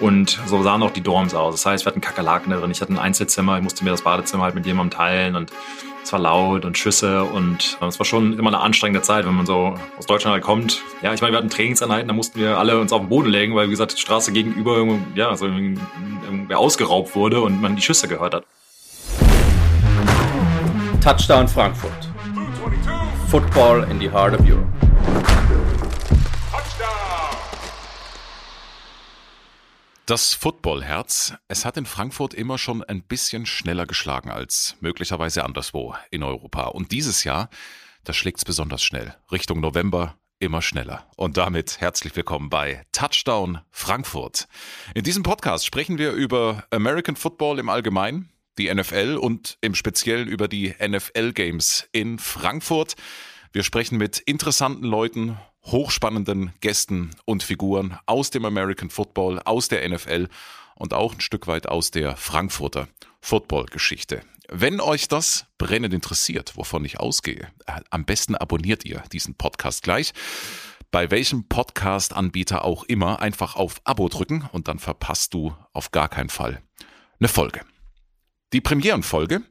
Und so sahen auch die Dorms aus. Das heißt, wir hatten Kakerlaken drin. Ich hatte ein Einzelzimmer. Ich musste mir das Badezimmer halt mit jemandem teilen und es war laut und Schüsse und es war schon immer eine anstrengende Zeit, wenn man so aus Deutschland halt kommt. Ja, ich meine, wir hatten Trainingseinheiten, da mussten wir alle uns auf den Boden legen, weil, wie gesagt, die Straße gegenüber ja, so irgendwie ausgeraubt wurde und man die Schüsse gehört hat. Touchdown Frankfurt. Football in the heart of Europe. Das Footballherz, es hat in Frankfurt immer schon ein bisschen schneller geschlagen als möglicherweise anderswo in Europa. Und dieses Jahr, da schlägt es besonders schnell. Richtung November immer schneller. Und damit herzlich willkommen bei Touchdown Frankfurt. In diesem Podcast sprechen wir über American Football im Allgemeinen, die NFL und im Speziellen über die NFL Games in Frankfurt. Wir sprechen mit interessanten Leuten hochspannenden Gästen und Figuren aus dem American Football, aus der NFL und auch ein Stück weit aus der Frankfurter Football-Geschichte. Wenn euch das brennend interessiert, wovon ich ausgehe, äh, am besten abonniert ihr diesen Podcast gleich. Bei welchem Podcast-Anbieter auch immer, einfach auf Abo drücken und dann verpasst du auf gar keinen Fall eine Folge. Die Premierenfolge,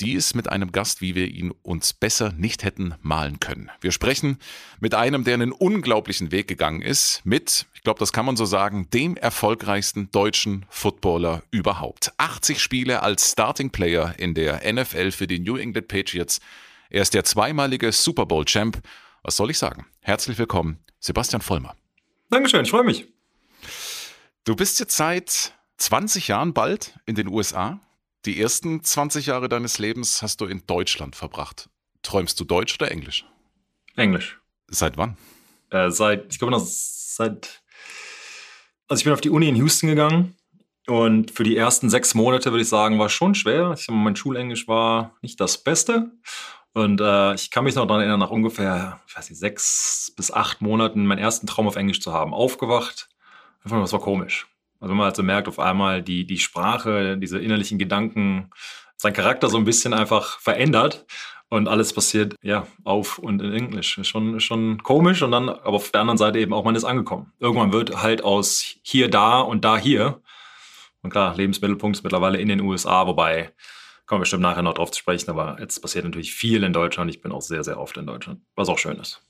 die ist mit einem Gast, wie wir ihn uns besser nicht hätten malen können. Wir sprechen mit einem, der einen unglaublichen Weg gegangen ist, mit, ich glaube, das kann man so sagen, dem erfolgreichsten deutschen Footballer überhaupt. 80 Spiele als Starting Player in der NFL für die New England Patriots. Er ist der zweimalige Super Bowl Champ. Was soll ich sagen? Herzlich willkommen, Sebastian Vollmer. Dankeschön, ich freue mich. Du bist jetzt seit 20 Jahren bald in den USA. Die ersten 20 Jahre deines Lebens hast du in Deutschland verbracht. Träumst du Deutsch oder Englisch? Englisch. Seit wann? Äh, seit, ich glaube noch seit, also ich bin auf die Uni in Houston gegangen und für die ersten sechs Monate würde ich sagen, war schon schwer. Ich, mein Schulenglisch war nicht das Beste. Und äh, ich kann mich noch daran erinnern, nach ungefähr, ich weiß nicht, sechs bis acht Monaten meinen ersten Traum auf Englisch zu haben. Aufgewacht. Einfach, das war komisch. Also wenn man halt so merkt, auf einmal die, die Sprache, diese innerlichen Gedanken, sein Charakter so ein bisschen einfach verändert und alles passiert ja auf und in Englisch. Schon, schon komisch und dann, aber auf der anderen Seite eben auch, man ist angekommen. Irgendwann wird halt aus hier da und da hier. Und klar, Lebensmittelpunkt ist mittlerweile in den USA, wobei kommen wir bestimmt nachher noch drauf zu sprechen, aber jetzt passiert natürlich viel in Deutschland. Ich bin auch sehr, sehr oft in Deutschland, was auch schön ist.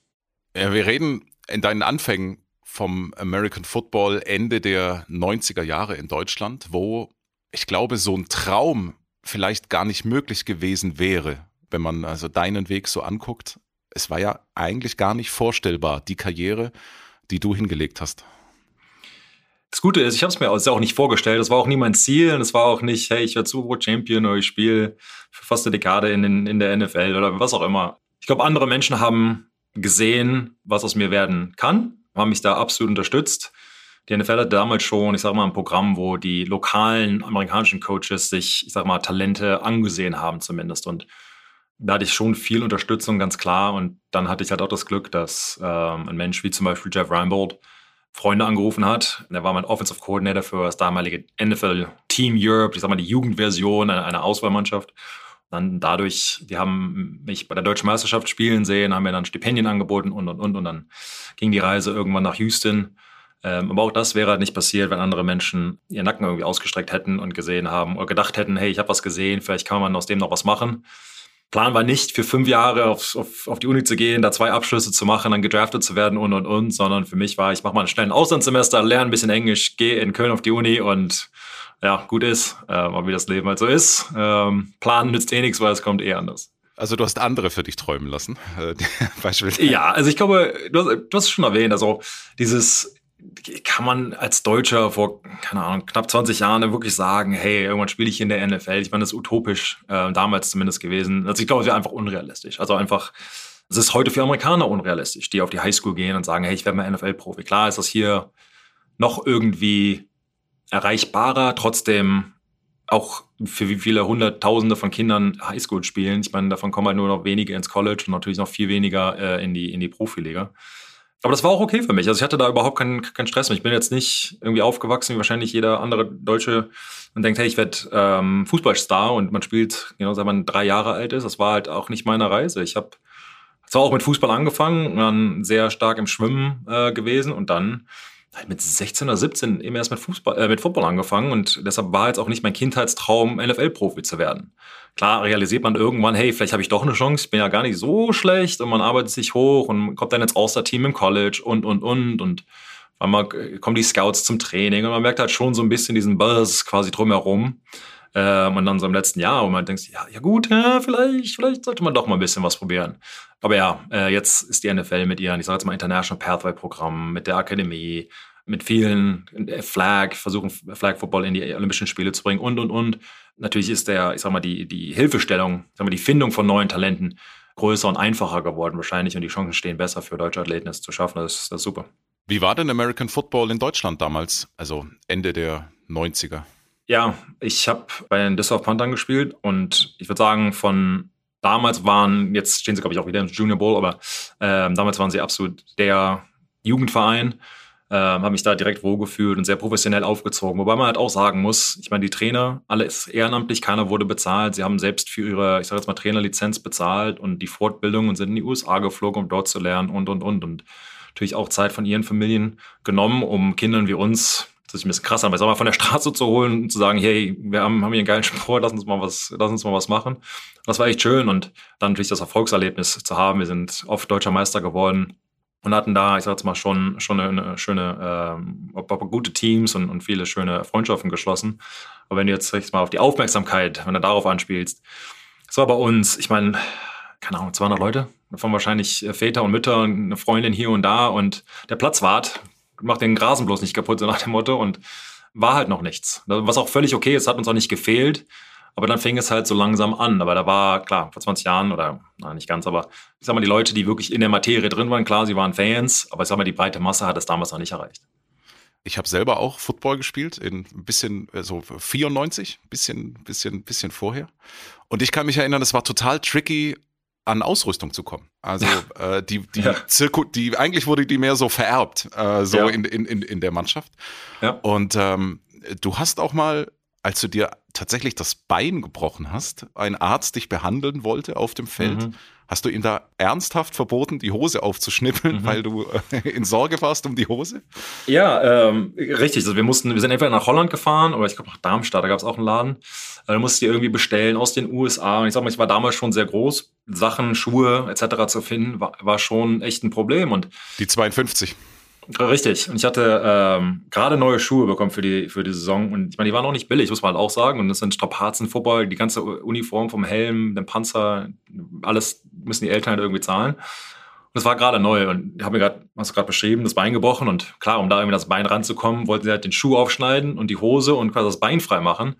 Ja, wir reden in deinen Anfängen vom American Football Ende der 90er Jahre in Deutschland, wo ich glaube, so ein Traum vielleicht gar nicht möglich gewesen wäre, wenn man also deinen Weg so anguckt. Es war ja eigentlich gar nicht vorstellbar, die Karriere, die du hingelegt hast. Das Gute ist, ich habe es mir auch nicht vorgestellt. Das war auch nie mein Ziel. Es war auch nicht, hey, ich werde Super Champion oder ich spiele für fast eine Dekade in, in der NFL oder was auch immer. Ich glaube, andere Menschen haben gesehen, was aus mir werden kann haben mich da absolut unterstützt. Die NFL hatte damals schon, ich sag mal, ein Programm, wo die lokalen amerikanischen Coaches sich, ich sag mal, Talente angesehen haben zumindest. Und da hatte ich schon viel Unterstützung, ganz klar. Und dann hatte ich halt auch das Glück, dass ähm, ein Mensch wie zum Beispiel Jeff Reinbold Freunde angerufen hat. Er war mein Offensive Coordinator für das damalige NFL Team Europe, ich sag mal, die Jugendversion einer Auswahlmannschaft. Dann dadurch, die haben mich bei der deutschen Meisterschaft spielen sehen, haben mir dann Stipendien angeboten und, und, und. Und dann ging die Reise irgendwann nach Houston. Ähm, aber auch das wäre halt nicht passiert, wenn andere Menschen ihren Nacken irgendwie ausgestreckt hätten und gesehen haben oder gedacht hätten, hey, ich habe was gesehen, vielleicht kann man aus dem noch was machen. Plan war nicht, für fünf Jahre auf, auf, auf die Uni zu gehen, da zwei Abschlüsse zu machen, dann gedraftet zu werden und und und, sondern für mich war, ich mache mal einen schnellen Auslandssemester, lerne ein bisschen Englisch, gehe in Köln auf die Uni und ja, gut ist, äh, aber wie das Leben halt so ist. Ähm, planen nützt eh nichts, weil es kommt eh anders. Also du hast andere für dich träumen lassen. Äh, Beispielsweise. Ja, also ich glaube, du hast, du hast es schon erwähnt, also dieses kann man als Deutscher vor, keine Ahnung, knapp 20 Jahren wirklich sagen, hey, irgendwann spiele ich in der NFL. Ich meine, das ist utopisch, äh, damals zumindest gewesen. Also ich glaube, es wäre einfach unrealistisch. Also einfach, es ist heute für Amerikaner unrealistisch, die auf die Highschool gehen und sagen, hey, ich werde mal NFL-Profi. Klar ist das hier noch irgendwie erreichbarer, trotzdem auch für wie viele Hunderttausende von Kindern Highschool spielen. Ich meine, davon kommen halt nur noch wenige ins College und natürlich noch viel weniger äh, in die, in die Profiliga. Aber das war auch okay für mich. Also ich hatte da überhaupt keinen, keinen Stress. Ich bin jetzt nicht irgendwie aufgewachsen wie wahrscheinlich jeder andere Deutsche und denkt, hey, ich werde ähm, Fußballstar und man spielt, genau, seit man drei Jahre alt ist. Das war halt auch nicht meine Reise. Ich habe zwar auch mit Fußball angefangen, dann sehr stark im Schwimmen äh, gewesen und dann mit 16 oder 17 eben erst mit Fußball, äh, mit Football angefangen und deshalb war jetzt auch nicht mein Kindheitstraum, NFL-Profi zu werden. Klar realisiert man irgendwann, hey, vielleicht habe ich doch eine Chance, ich bin ja gar nicht so schlecht und man arbeitet sich hoch und kommt dann ins All-Star-Team im College und, und, und und einmal kommen die Scouts zum Training und man merkt halt schon so ein bisschen diesen Buzz quasi drumherum. Ähm, und dann so im letzten Jahr, wo man denkt, ja, ja gut, ja, vielleicht, vielleicht sollte man doch mal ein bisschen was probieren. Aber ja, äh, jetzt ist die NFL mit ihren, ich sage jetzt mal International Pathway Programm, mit der Akademie, mit vielen äh, Flag, versuchen Flag Football in die Olympischen Spiele zu bringen und, und, und. Natürlich ist der, ich sag mal, die, die Hilfestellung, ich sag mal, die Findung von neuen Talenten größer und einfacher geworden wahrscheinlich und die Chancen stehen besser für deutsche Athleten, es zu schaffen. Das das ist super. Wie war denn American Football in Deutschland damals, also Ende der 90er? Ja, ich habe bei den Düsseldorf Panthern gespielt und ich würde sagen, von damals waren, jetzt stehen sie, glaube ich, auch wieder im Junior Bowl, aber äh, damals waren sie absolut der Jugendverein. Äh, habe mich da direkt wohlgefühlt und sehr professionell aufgezogen. Wobei man halt auch sagen muss, ich meine, die Trainer, alles ehrenamtlich, keiner wurde bezahlt. Sie haben selbst für ihre, ich sage jetzt mal, Trainerlizenz bezahlt und die Fortbildung und sind in die USA geflogen, um dort zu lernen und, und, und. Und natürlich auch Zeit von ihren Familien genommen, um Kindern wie uns, das ist ein bisschen krass, aber sag mal, von der Straße zu holen und zu sagen, hey, wir haben, haben hier einen geilen Sport, lass uns mal was, lass uns mal was machen. Das war echt schön und dann natürlich das Erfolgserlebnis zu haben. Wir sind oft deutscher Meister geworden und hatten da, ich sag jetzt mal, schon, schon eine schöne, ähm, gute Teams und, und viele schöne Freundschaften geschlossen. Aber wenn du jetzt sag mal auf die Aufmerksamkeit, wenn du darauf anspielst, das war bei uns, ich meine, keine Ahnung, 200 Leute, davon wahrscheinlich äh, Väter und Mütter und eine Freundin hier und da und der Platzwart macht den Grasen bloß nicht kaputt, so nach dem Motto und war halt noch nichts. Was auch völlig okay ist, hat uns auch nicht gefehlt. Aber dann fing es halt so langsam an. Aber da war, klar, vor 20 Jahren oder na, nicht ganz, aber ich sag mal, die Leute, die wirklich in der Materie drin waren, klar, sie waren Fans, aber ich sag mal, die breite Masse hat es damals noch nicht erreicht. Ich habe selber auch Football gespielt, in ein bisschen, so also 94, bisschen, bisschen, bisschen vorher. Und ich kann mich erinnern, es war total tricky, an Ausrüstung zu kommen. Also äh, die, die, ja. Zirku die, eigentlich wurde die mehr so vererbt, äh, so ja. in, in, in der Mannschaft. Ja. Und ähm, du hast auch mal, als du dir tatsächlich das Bein gebrochen hast, ein Arzt dich behandeln wollte auf dem Feld, mhm. Hast du ihm da ernsthaft verboten, die Hose aufzuschnippeln, mhm. weil du äh, in Sorge warst um die Hose? Ja, ähm, richtig. Also wir mussten, wir sind entweder nach Holland gefahren oder ich glaube nach Darmstadt, da gab es auch einen Laden. Äh, da musste ich irgendwie bestellen aus den USA. Und ich sag mal, ich war damals schon sehr groß. Sachen, Schuhe etc. zu finden, war, war schon echt ein Problem. Und die 52. Richtig. Und ich hatte ähm, gerade neue Schuhe bekommen für die, für die Saison. Und ich meine, die waren auch nicht billig, muss man halt auch sagen. Und das sind Strapazen, Football, die ganze Uniform vom Helm, dem Panzer, alles müssen die Eltern halt irgendwie zahlen. Und es war gerade neu. Und ich habe mir gerade, hast du gerade beschrieben, das Bein gebrochen. Und klar, um da irgendwie das Bein ranzukommen, wollten sie halt den Schuh aufschneiden und die Hose und quasi das Bein frei machen.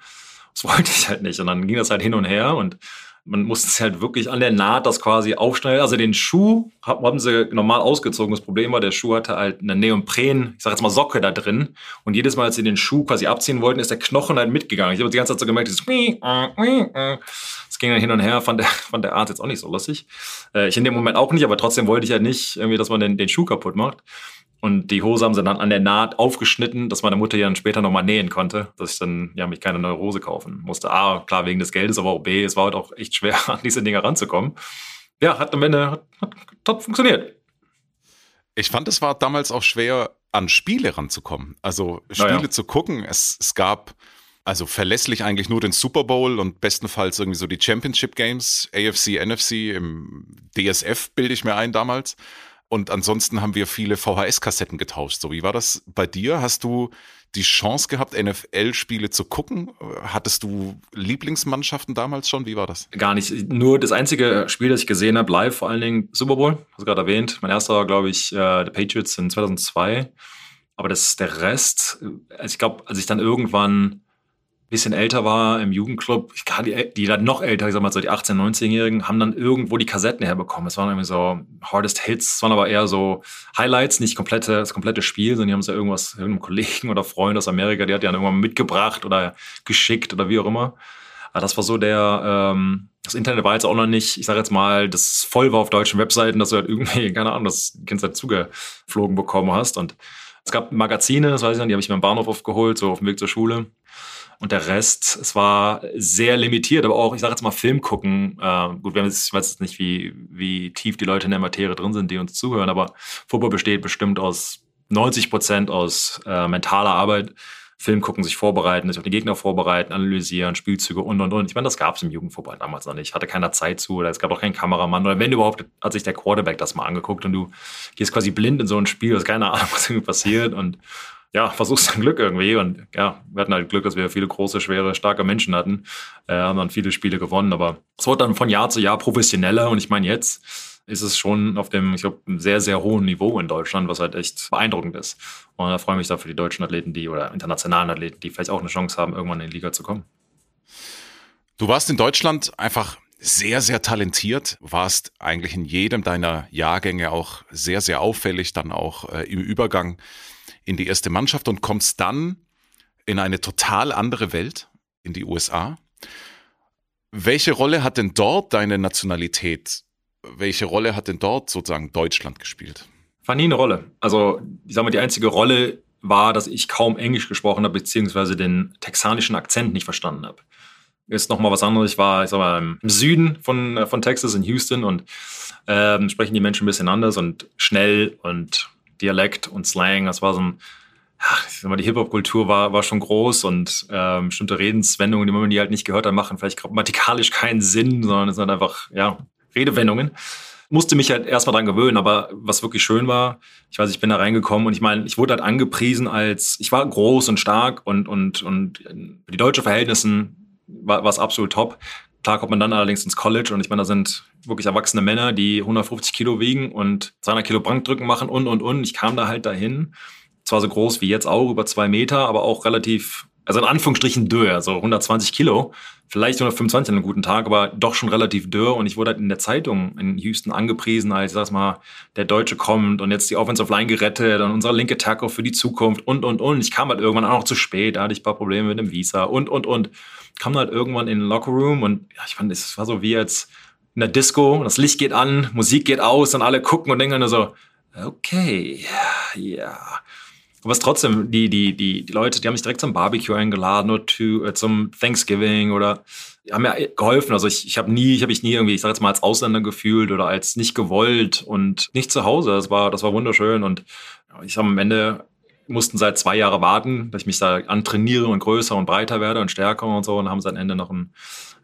Das wollte ich halt nicht. Und dann ging das halt hin und her. Und man musste es halt wirklich an der Naht das quasi aufschneiden. Also den Schuh haben sie normal ausgezogen. Das Problem war, der Schuh hatte halt eine Neopren, ich sag jetzt mal Socke da drin. Und jedes Mal, als sie den Schuh quasi abziehen wollten, ist der Knochen halt mitgegangen. Ich habe die ganze Zeit so gemerkt, dieses das ging dann hin und her, fand der, fand der Arzt jetzt auch nicht so lustig. Äh, ich in dem Moment auch nicht, aber trotzdem wollte ich ja nicht irgendwie, dass man den, den Schuh kaputt macht. Und die Hose haben sie dann an der Naht aufgeschnitten, dass meine Mutter ja dann später nochmal nähen konnte, dass ich dann ja mich keine neue Hose kaufen musste. A, klar wegen des Geldes, aber auch B, es war halt auch echt schwer, an diese Dinge ranzukommen. Ja, hat am Ende hat, hat, hat funktioniert. Ich fand, es war damals auch schwer, an Spiele ranzukommen. Also Spiele naja. zu gucken. Es, es gab also verlässlich eigentlich nur den Super Bowl und bestenfalls irgendwie so die Championship Games, AFC, NFC, im DSF bilde ich mir ein damals. Und ansonsten haben wir viele VHS-Kassetten getauscht. So, wie war das bei dir? Hast du die Chance gehabt, NFL-Spiele zu gucken? Hattest du Lieblingsmannschaften damals schon? Wie war das? Gar nicht. Nur das einzige Spiel, das ich gesehen habe, live, vor allen Dingen Super Bowl, hast du gerade erwähnt. Mein erster war, glaube ich, äh, The Patriots in 2002. Aber das ist der Rest. Also ich glaube, als ich dann irgendwann bisschen älter war im Jugendclub, die, die dann noch älter, ich sag mal so die 18-, 19-Jährigen, haben dann irgendwo die Kassetten herbekommen. Es waren irgendwie so Hardest Hits, es waren aber eher so Highlights, nicht komplette, das komplette Spiel, sondern die haben es ja irgendwas, irgendeinem Kollegen oder Freund aus Amerika, die hat die dann irgendwann mitgebracht oder geschickt oder wie auch immer. Aber das war so der, ähm, das Internet war jetzt auch noch nicht, ich sage jetzt mal, das voll war auf deutschen Webseiten, dass du halt irgendwie, keine Ahnung, das Kind halt zugeflogen bekommen hast. Und es gab Magazine, das weiß ich noch, die habe ich mir im Bahnhof aufgeholt, so auf dem Weg zur Schule. Und der Rest, es war sehr limitiert, aber auch, ich sage jetzt mal, Film gucken. Äh, gut, wir haben jetzt, ich weiß jetzt nicht, wie, wie tief die Leute in der Materie drin sind, die uns zuhören, aber Football besteht bestimmt aus 90 Prozent aus äh, mentaler Arbeit. Film gucken, sich vorbereiten, sich auf die Gegner vorbereiten, analysieren, Spielzüge und und und. Ich meine, das gab es im Jugendfußball damals noch nicht. Hatte keiner Zeit zu oder es gab auch keinen Kameramann. Oder wenn überhaupt, hat sich der Quarterback das mal angeguckt und du gehst quasi blind in so ein Spiel, hast keine Ahnung, was irgendwie passiert und ja, versuchst dein Glück irgendwie. Und ja, wir hatten halt Glück, dass wir viele große, schwere, starke Menschen hatten. Äh, haben dann viele Spiele gewonnen, aber es wurde dann von Jahr zu Jahr professioneller und ich meine jetzt ist es schon auf dem, ich glaube, sehr, sehr hohen Niveau in Deutschland, was halt echt beeindruckend ist. Und da freue ich mich da für die deutschen Athleten, die oder internationalen Athleten, die vielleicht auch eine Chance haben, irgendwann in die Liga zu kommen. Du warst in Deutschland einfach sehr, sehr talentiert, warst eigentlich in jedem deiner Jahrgänge auch sehr, sehr auffällig, dann auch äh, im Übergang in die erste Mannschaft und kommst dann in eine total andere Welt, in die USA. Welche Rolle hat denn dort deine Nationalität welche Rolle hat denn dort sozusagen Deutschland gespielt? War nie eine Rolle. Also, ich sag mal, die einzige Rolle war, dass ich kaum Englisch gesprochen habe, beziehungsweise den texanischen Akzent nicht verstanden habe. Ist nochmal was anderes. Ich war, ich sag mal, im Süden von, von Texas, in Houston, und ähm, sprechen die Menschen ein bisschen anders und schnell und Dialekt und Slang. Das war so ein, ich sag mal, die Hip-Hop-Kultur war, war schon groß und ähm, bestimmte Redenswendungen, die man die halt nicht gehört hat, machen vielleicht grammatikalisch keinen Sinn, sondern es sind einfach, ja, Redewendungen. Musste mich halt erstmal dran gewöhnen, aber was wirklich schön war, ich weiß, ich bin da reingekommen und ich meine, ich wurde halt angepriesen als, ich war groß und stark und, und, und für die deutschen Verhältnissen war es absolut top. Klar kommt man dann allerdings ins College und ich meine, da sind wirklich erwachsene Männer, die 150 Kilo wiegen und 200 Kilo Bankdrücken machen und, und, und. Ich kam da halt dahin. Zwar so groß wie jetzt auch, über zwei Meter, aber auch relativ also in Anführungsstrichen dürr, also 120 Kilo, vielleicht 125 an einem guten Tag, aber doch schon relativ dürr. Und ich wurde halt in der Zeitung in Houston angepriesen, als, sag mal, der Deutsche kommt und jetzt die Offensive Line gerettet und unser linke Tackle für die Zukunft und, und, und. Ich kam halt irgendwann auch noch zu spät, da hatte ich ein paar Probleme mit dem Visa und, und, und. Kam halt irgendwann in den Lockerroom und ja, ich fand, es war so wie jetzt in der Disco, das Licht geht an, Musik geht aus und alle gucken und denken dann so, okay, ja. Yeah. Aber es trotzdem, die, die, die, die Leute, die haben mich direkt zum Barbecue eingeladen oder to, äh, zum Thanksgiving oder haben mir geholfen. Also ich, ich habe nie, ich habe mich nie irgendwie, ich sage jetzt mal, als Ausländer gefühlt oder als nicht gewollt und nicht zu Hause. Das war, das war wunderschön. Und ich habe am Ende mussten seit zwei Jahren warten, dass ich mich da antrainiere und größer und breiter werde und stärker und so und haben seit Ende noch einen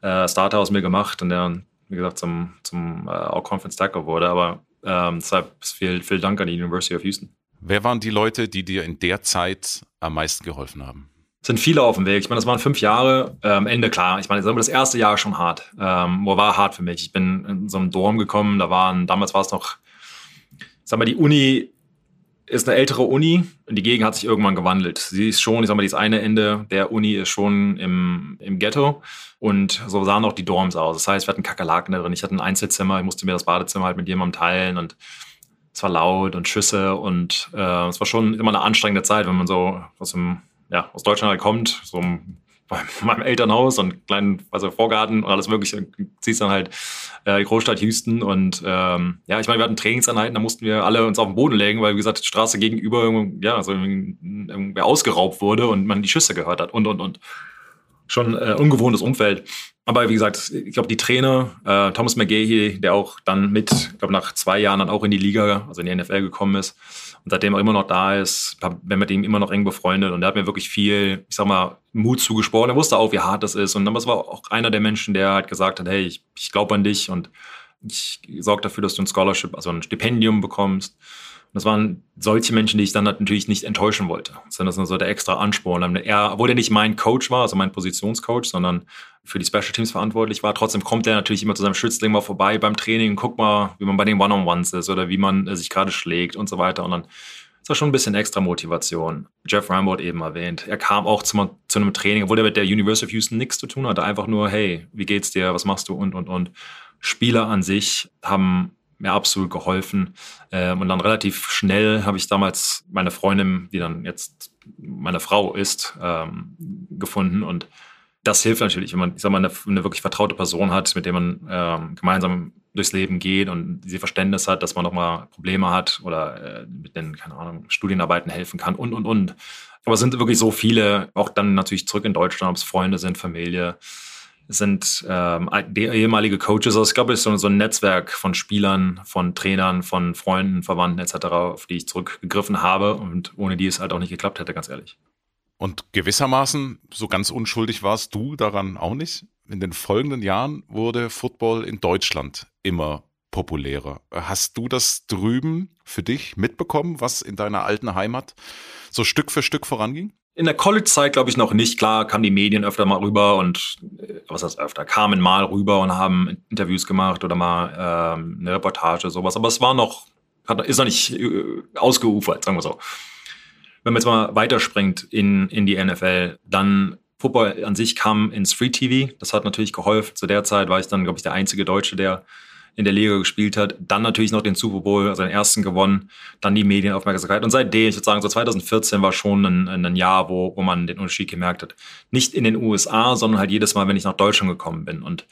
äh, Starter aus mir gemacht und der, wie gesagt, zum, zum äh, All-Conference Tackle wurde. Aber ähm, deshalb viel, viel Dank an die University of Houston. Wer waren die Leute, die dir in der Zeit am meisten geholfen haben? Es sind viele auf dem Weg. Ich meine, das waren fünf Jahre. Ähm, Ende klar. Ich meine, das erste Jahr schon hart. Ähm, war hart für mich. Ich bin in so einem Dorm gekommen. Da waren, damals war es noch, sag mal, die Uni ist eine ältere Uni und die Gegend hat sich irgendwann gewandelt. Sie ist schon, ich sag mal, das eine Ende der Uni ist schon im, im Ghetto und so sahen auch die Dorms aus. Das heißt, wir hatten Kakerlaken da drin. Ich hatte ein Einzelzimmer, ich musste mir das Badezimmer halt mit jemandem teilen und es war laut und Schüsse und äh, es war schon immer eine anstrengende Zeit, wenn man so aus, dem, ja, aus Deutschland halt kommt, so bei meinem Elternhaus und kleinen also Vorgarten und alles mögliche, ziehst dann halt äh, die Großstadt Houston und ähm, ja, ich meine, wir hatten Trainingseinheiten, da mussten wir alle uns auf den Boden legen, weil wie gesagt, die Straße gegenüber ja, also irgendwie ausgeraubt wurde und man die Schüsse gehört hat und und und schon äh, ungewohntes Umfeld. Aber wie gesagt, ich glaube, die Trainer, äh, Thomas McGahey, der auch dann mit, ich glaube, nach zwei Jahren dann auch in die Liga, also in die NFL gekommen ist und seitdem auch immer noch da ist, bin mit ihm immer noch eng befreundet und der hat mir wirklich viel, ich sag mal, Mut zugesprochen. Er wusste auch, wie hart das ist. Und dann war auch einer der Menschen, der halt gesagt hat, hey, ich, ich glaube an dich und ich sorge dafür, dass du ein Scholarship, also ein Stipendium bekommst. Und das waren solche Menschen, die ich dann natürlich nicht enttäuschen wollte. Sondern das ist so der extra Ansporn. Er, obwohl er nicht mein Coach war, also mein Positionscoach, sondern für die Special Teams verantwortlich war, trotzdem kommt er natürlich immer zu seinem Schützling mal vorbei beim Training und guckt mal, wie man bei den One-on-Ones ist oder wie man äh, sich gerade schlägt und so weiter. Und dann ist das schon ein bisschen extra Motivation. Jeff Rambo eben erwähnt. Er kam auch zu, zu einem Training, obwohl er mit der University of Houston nichts zu tun hatte. Einfach nur, hey, wie geht's dir? Was machst du? Und, und, und. Spieler an sich haben mir absolut geholfen. Ähm, und dann relativ schnell habe ich damals meine Freundin, die dann jetzt meine Frau ist, ähm, gefunden. Und das hilft natürlich, wenn man, ich sag mal, eine, eine wirklich vertraute Person hat, mit der man ähm, gemeinsam durchs Leben geht und sie Verständnis hat, dass man noch mal Probleme hat oder äh, mit den, keine Ahnung, Studienarbeiten helfen kann und, und, und. Aber es sind wirklich so viele, auch dann natürlich zurück in Deutschland, ob es Freunde sind, Familie, sind ähm, ehemalige Coaches. Also ich glaube, es ist so, so ein Netzwerk von Spielern, von Trainern, von Freunden, Verwandten etc., auf die ich zurückgegriffen habe und ohne die es halt auch nicht geklappt hätte, ganz ehrlich. Und gewissermaßen, so ganz unschuldig warst du daran auch nicht. In den folgenden Jahren wurde Football in Deutschland immer populärer. Hast du das drüben für dich mitbekommen, was in deiner alten Heimat so Stück für Stück voranging? In der College-Zeit glaube ich noch nicht. Klar kamen die Medien öfter mal rüber und äh, was heißt öfter, kamen mal rüber und haben Interviews gemacht oder mal ähm, eine Reportage, sowas. Aber es war noch, ist noch nicht äh, ausgeufert, sagen wir so. Wenn man jetzt mal weiterspringt in, in die NFL, dann Football an sich kam ins Free TV. Das hat natürlich geholfen. Zu der Zeit war ich dann, glaube ich, der einzige Deutsche, der in der Liga gespielt hat, dann natürlich noch den Super Bowl, also den ersten gewonnen, dann die Medienaufmerksamkeit und seitdem, ich würde sagen, so 2014 war schon ein, ein Jahr, wo, wo man den Unterschied gemerkt hat. Nicht in den USA, sondern halt jedes Mal, wenn ich nach Deutschland gekommen bin und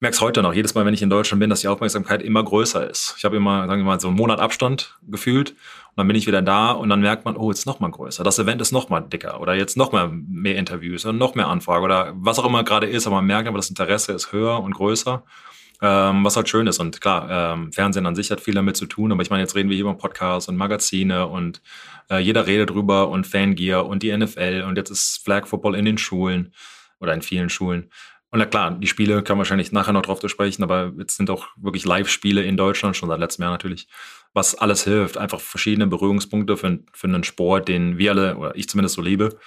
merke es heute noch, jedes Mal, wenn ich in Deutschland bin, dass die Aufmerksamkeit immer größer ist. Ich habe immer, sagen wir mal, so einen Monat Abstand gefühlt und dann bin ich wieder da und dann merkt man, oh, jetzt noch mal größer. Das Event ist noch mal dicker oder jetzt noch mal mehr Interviews oder noch mehr Anfragen oder was auch immer gerade ist, aber man merkt aber, das Interesse ist höher und größer ähm, was halt schön ist. Und klar, ähm, Fernsehen an sich hat viel damit zu tun, aber ich meine, jetzt reden wir hier über Podcasts und Magazine und äh, jeder redet drüber und Fangear und die NFL und jetzt ist Flag Football in den Schulen oder in vielen Schulen. Und na klar, die Spiele kann wahrscheinlich nachher noch drauf zu sprechen, aber jetzt sind auch wirklich Live-Spiele in Deutschland, schon seit letztem Jahr natürlich, was alles hilft. Einfach verschiedene Berührungspunkte für, für einen Sport, den wir alle, oder ich zumindest so liebe.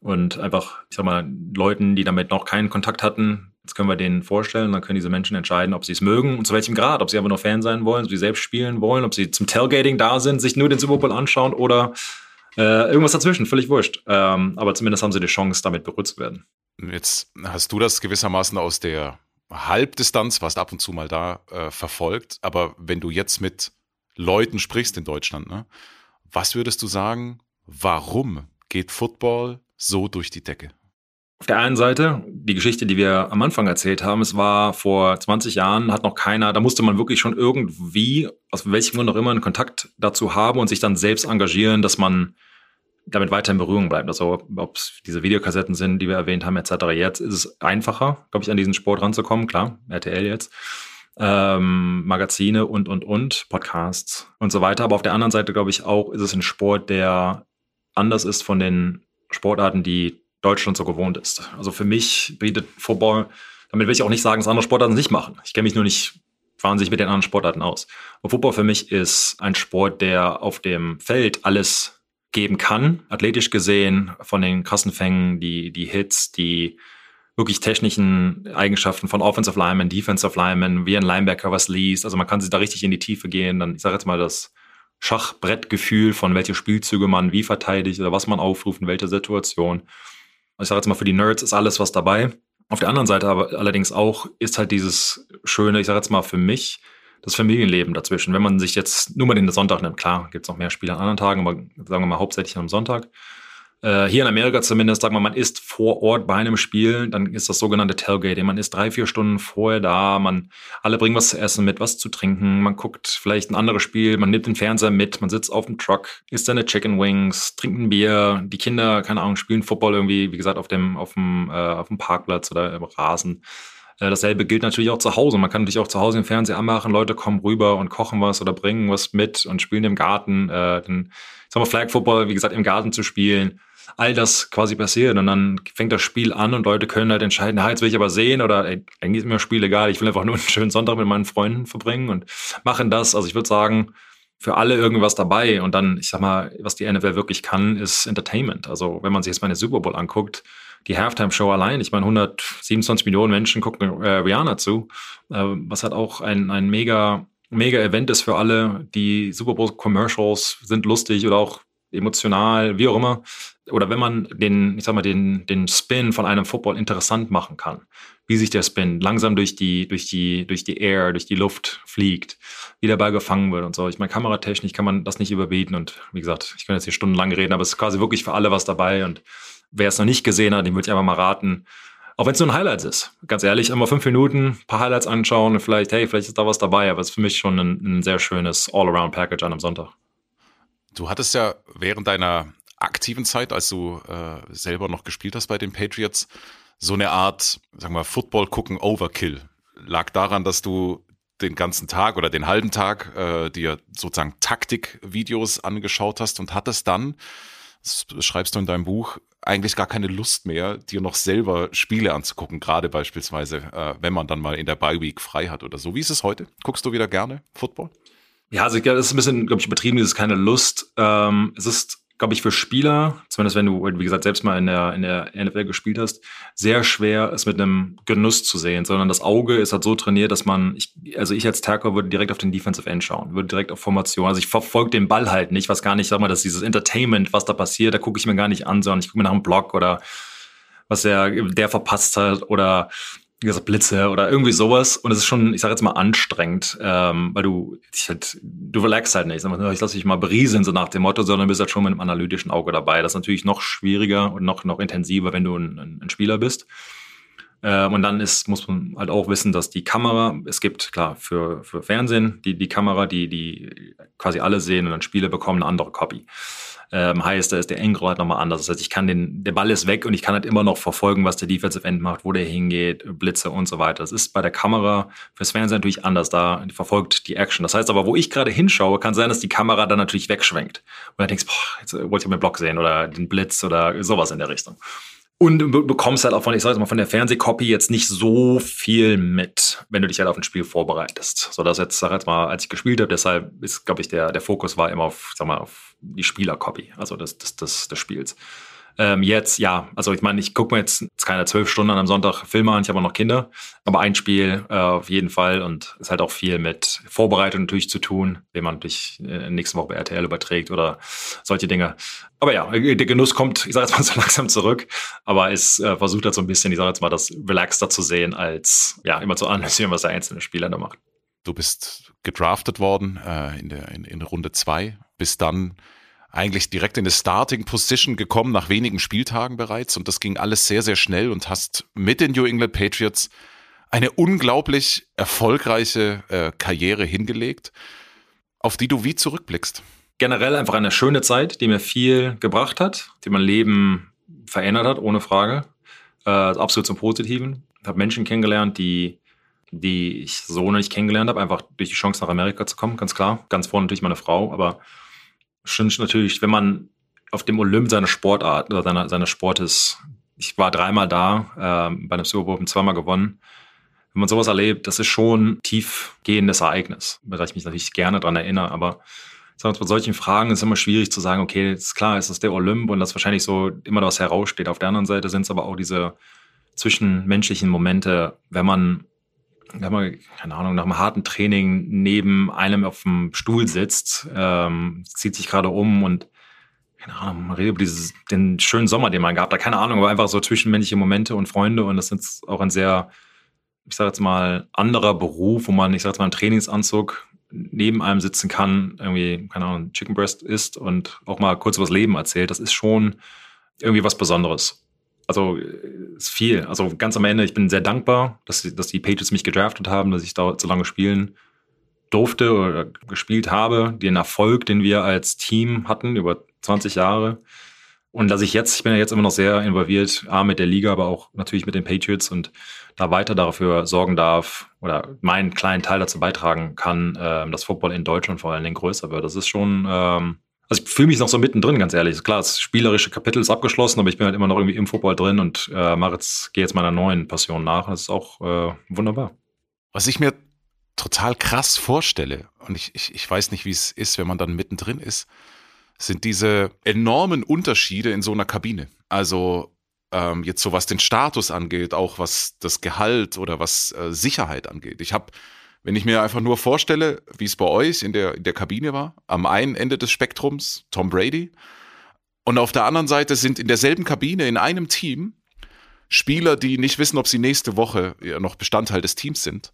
Und einfach, ich sag mal, Leuten, die damit noch keinen Kontakt hatten, Jetzt können wir denen vorstellen, dann können diese Menschen entscheiden, ob sie es mögen und zu welchem Grad, ob sie aber nur Fan sein wollen, ob sie selbst spielen wollen, ob sie zum Tailgating da sind, sich nur den Super Bowl anschauen oder äh, irgendwas dazwischen, völlig wurscht. Ähm, aber zumindest haben sie die Chance, damit berührt zu werden. Jetzt hast du das gewissermaßen aus der Halbdistanz, warst ab und zu mal da, äh, verfolgt. Aber wenn du jetzt mit Leuten sprichst in Deutschland, ne, was würdest du sagen, warum geht Football so durch die Decke? Auf der einen Seite, die Geschichte, die wir am Anfang erzählt haben, es war vor 20 Jahren, hat noch keiner, da musste man wirklich schon irgendwie, aus welchem Grund auch immer, einen Kontakt dazu haben und sich dann selbst engagieren, dass man damit weiter in Berührung bleibt. Also ob es diese Videokassetten sind, die wir erwähnt haben, etc. Jetzt ist es einfacher, glaube ich, an diesen Sport ranzukommen. Klar, RTL jetzt. Ähm, Magazine und, und, und, Podcasts und so weiter. Aber auf der anderen Seite, glaube ich, auch ist es ein Sport, der anders ist von den Sportarten, die Deutschland so gewohnt ist. Also für mich bietet Football, damit will ich auch nicht sagen, dass andere Sportarten nicht machen. Ich kenne mich nur nicht wahnsinnig mit den anderen Sportarten aus. Aber Football für mich ist ein Sport, der auf dem Feld alles geben kann, athletisch gesehen, von den Kassenfängen, die, die Hits, die wirklich technischen Eigenschaften von Offensive Linemen, Defensive Linemen, wie ein Linebacker was liest. Also man kann sich da richtig in die Tiefe gehen. Dann, ich sage jetzt mal, das Schachbrettgefühl von welche Spielzüge man wie verteidigt oder was man aufruft, in welcher Situation ich sage jetzt mal, für die Nerds ist alles was dabei. Auf der anderen Seite aber allerdings auch ist halt dieses schöne, ich sage jetzt mal für mich, das Familienleben dazwischen. Wenn man sich jetzt nur mal den Sonntag nimmt, klar, gibt es noch mehr Spiele an anderen Tagen, aber sagen wir mal hauptsächlich am Sonntag. Äh, hier in Amerika zumindest, sagen wir, man ist vor Ort bei einem Spiel, dann ist das sogenannte Tailgating. Man ist drei, vier Stunden vorher da, man, alle bringen was zu essen mit, was zu trinken, man guckt vielleicht ein anderes Spiel, man nimmt den Fernseher mit, man sitzt auf dem Truck, isst seine Chicken Wings, trinkt ein Bier, die Kinder, keine Ahnung, spielen Football irgendwie, wie gesagt, auf dem, auf dem, äh, auf dem Parkplatz oder im Rasen. Äh, dasselbe gilt natürlich auch zu Hause. Man kann natürlich auch zu Hause den Fernseher anmachen, Leute kommen rüber und kochen was oder bringen was mit und spielen im Garten. Äh, den, sagen wir, Flag Football, wie gesagt, im Garten zu spielen all das quasi passiert. Und dann fängt das Spiel an und Leute können halt entscheiden, ja, jetzt will ich aber sehen oder ey, eigentlich ist mir das Spiel egal, ich will einfach nur einen schönen Sonntag mit meinen Freunden verbringen und machen das. Also ich würde sagen, für alle irgendwas dabei. Und dann, ich sag mal, was die NFL wirklich kann, ist Entertainment. Also wenn man sich jetzt mal eine Super Bowl anguckt, die Halftime-Show allein, ich meine, 127 Millionen Menschen gucken äh, Rihanna zu, äh, was halt auch ein, ein mega, mega Event ist für alle. Die Super Bowl-Commercials sind lustig oder auch emotional, wie auch immer. Oder wenn man den, ich sag mal, den, den Spin von einem Football interessant machen kann, wie sich der Spin langsam durch die, durch die, durch die Air, durch die Luft fliegt, wie der Ball gefangen wird und so. Ich meine, kameratechnisch kann man das nicht überbieten. Und wie gesagt, ich kann jetzt hier stundenlang reden, aber es ist quasi wirklich für alle was dabei. Und wer es noch nicht gesehen hat, dem würde ich einfach mal raten, auch wenn es nur ein Highlight ist. Ganz ehrlich, immer fünf Minuten, ein paar Highlights anschauen und vielleicht, hey, vielleicht ist da was dabei, aber es ist für mich schon ein, ein sehr schönes All-Around-Package an einem Sonntag. Du hattest ja während deiner aktiven Zeit, als du äh, selber noch gespielt hast bei den Patriots, so eine Art, sagen wir, Football gucken Overkill? Lag daran, dass du den ganzen Tag oder den halben Tag äh, dir sozusagen Taktikvideos angeschaut hast und hattest dann, schreibst du in deinem Buch, eigentlich gar keine Lust mehr, dir noch selber Spiele anzugucken, gerade beispielsweise, äh, wenn man dann mal in der Bye Week frei hat oder so. Wie ist es heute? Guckst du wieder gerne Football? Ja, also das ist ein bisschen, glaube ich, übertrieben, dieses keine Lust. Ähm, es ist glaube ich, für Spieler, zumindest wenn du, wie gesagt, selbst mal in der, in der NFL gespielt hast, sehr schwer, es mit einem Genuss zu sehen, sondern das Auge ist halt so trainiert, dass man, ich, also ich als Tackle würde direkt auf den Defensive End schauen, würde direkt auf Formation. Also ich verfolge den Ball halt nicht, was gar nicht, sag mal, dass dieses Entertainment, was da passiert, da gucke ich mir gar nicht an, sondern ich gucke mir nach einem Block oder was der, der verpasst hat oder wie gesagt, Blitze oder irgendwie sowas. Und es ist schon, ich sage jetzt mal, anstrengend, ähm, weil du ich halt, du relaxst halt nicht. Ich lasse dich mal berieseln, so nach dem Motto, sondern bist halt schon mit einem analytischen Auge dabei. Das ist natürlich noch schwieriger und noch, noch intensiver, wenn du ein, ein Spieler bist. Ähm, und dann ist, muss man halt auch wissen, dass die Kamera, es gibt klar für, für Fernsehen die, die Kamera, die, die quasi alle sehen und dann Spiele bekommen eine andere Copy ähm, heißt, da ist der Engro halt nochmal anders. Das heißt, ich kann den, der Ball ist weg und ich kann halt immer noch verfolgen, was der Defensive End macht, wo der hingeht, Blitze und so weiter. Das ist bei der Kamera fürs Fernsehen natürlich anders. Da verfolgt die Action. Das heißt aber, wo ich gerade hinschaue, kann sein, dass die Kamera dann natürlich wegschwenkt. Und dann denkst, boah, jetzt wollte ich meinen Block sehen oder den Blitz oder sowas in der Richtung. Und du bekommst halt auch von, ich sag jetzt mal, von der Fernsehcopy jetzt nicht so viel mit, wenn du dich halt auf ein Spiel vorbereitest. So dass jetzt, sag jetzt mal, als ich gespielt habe, deshalb ist, glaube ich, der, der Fokus war immer auf, sag mal, auf die Spielercopy, also des, des, des, des Spiels. Ähm, jetzt, ja, also ich meine, ich gucke mir jetzt keine zwölf Stunden am Sonntag Filme an, ich habe auch noch Kinder, aber ein Spiel äh, auf jeden Fall und es hat auch viel mit Vorbereitung natürlich zu tun, den man natürlich äh, nächste Woche bei RTL überträgt oder solche Dinge. Aber ja, der Genuss kommt, ich sage jetzt mal so langsam zurück, aber es äh, versucht halt so ein bisschen, ich sage jetzt mal, das relaxter zu sehen, als ja immer zu analysieren, was der einzelne Spieler da macht. Du bist gedraftet worden äh, in, der, in, in Runde zwei, bis dann eigentlich direkt in eine Starting Position gekommen, nach wenigen Spieltagen bereits. Und das ging alles sehr, sehr schnell und hast mit den New England Patriots eine unglaublich erfolgreiche äh, Karriere hingelegt, auf die du wie zurückblickst. Generell einfach eine schöne Zeit, die mir viel gebracht hat, die mein Leben verändert hat, ohne Frage. Äh, absolut zum Positiven. Ich habe Menschen kennengelernt, die, die ich so nicht kennengelernt habe, einfach durch die Chance nach Amerika zu kommen, ganz klar. Ganz vorne natürlich meine Frau, aber stimmt natürlich, wenn man auf dem Olymp seine Sportart oder seine, seine Sportes, ich war dreimal da, äh, bei einem Super Bowl zweimal gewonnen. Wenn man sowas erlebt, das ist schon ein tiefgehendes Ereignis, da ich mich natürlich gerne dran erinnere, aber bei solchen Fragen ist es immer schwierig zu sagen, okay, ist klar, ist das der Olymp und das wahrscheinlich so immer was heraussteht. Auf der anderen Seite sind es aber auch diese zwischenmenschlichen Momente, wenn man wenn man, keine Ahnung, nach einem harten Training neben einem auf dem Stuhl sitzt, ähm, zieht sich gerade um und keine Ahnung, man redet über dieses, den schönen Sommer, den man gehabt hat, keine Ahnung, aber einfach so zwischenmännliche Momente und Freunde und das ist auch ein sehr, ich sage jetzt mal, anderer Beruf, wo man, ich sage jetzt mal, im Trainingsanzug neben einem sitzen kann, irgendwie, keine Ahnung, Chicken Breast isst und auch mal kurz über das Leben erzählt, das ist schon irgendwie was Besonderes also ist viel. Also ganz am Ende, ich bin sehr dankbar, dass, dass die Patriots mich gedraftet haben, dass ich da so lange spielen durfte oder gespielt habe. Den Erfolg, den wir als Team hatten über 20 Jahre. Und dass ich jetzt, ich bin ja jetzt immer noch sehr involviert, A, mit der Liga, aber auch natürlich mit den Patriots und da weiter dafür sorgen darf oder meinen kleinen Teil dazu beitragen kann, äh, dass Football in Deutschland vor allen Dingen größer wird. Das ist schon ähm, also ich fühle mich noch so mittendrin, ganz ehrlich. Klar, das spielerische Kapitel ist abgeschlossen, aber ich bin halt immer noch irgendwie im Football drin und äh, mache jetzt, gehe jetzt meiner neuen Passion nach. Das ist auch äh, wunderbar. Was ich mir total krass vorstelle, und ich, ich, ich weiß nicht, wie es ist, wenn man dann mittendrin ist, sind diese enormen Unterschiede in so einer Kabine. Also ähm, jetzt so was den Status angeht, auch was das Gehalt oder was äh, Sicherheit angeht. Ich habe wenn ich mir einfach nur vorstelle, wie es bei euch in der, in der Kabine war, am einen Ende des Spektrums Tom Brady und auf der anderen Seite sind in derselben Kabine, in einem Team, Spieler, die nicht wissen, ob sie nächste Woche noch Bestandteil des Teams sind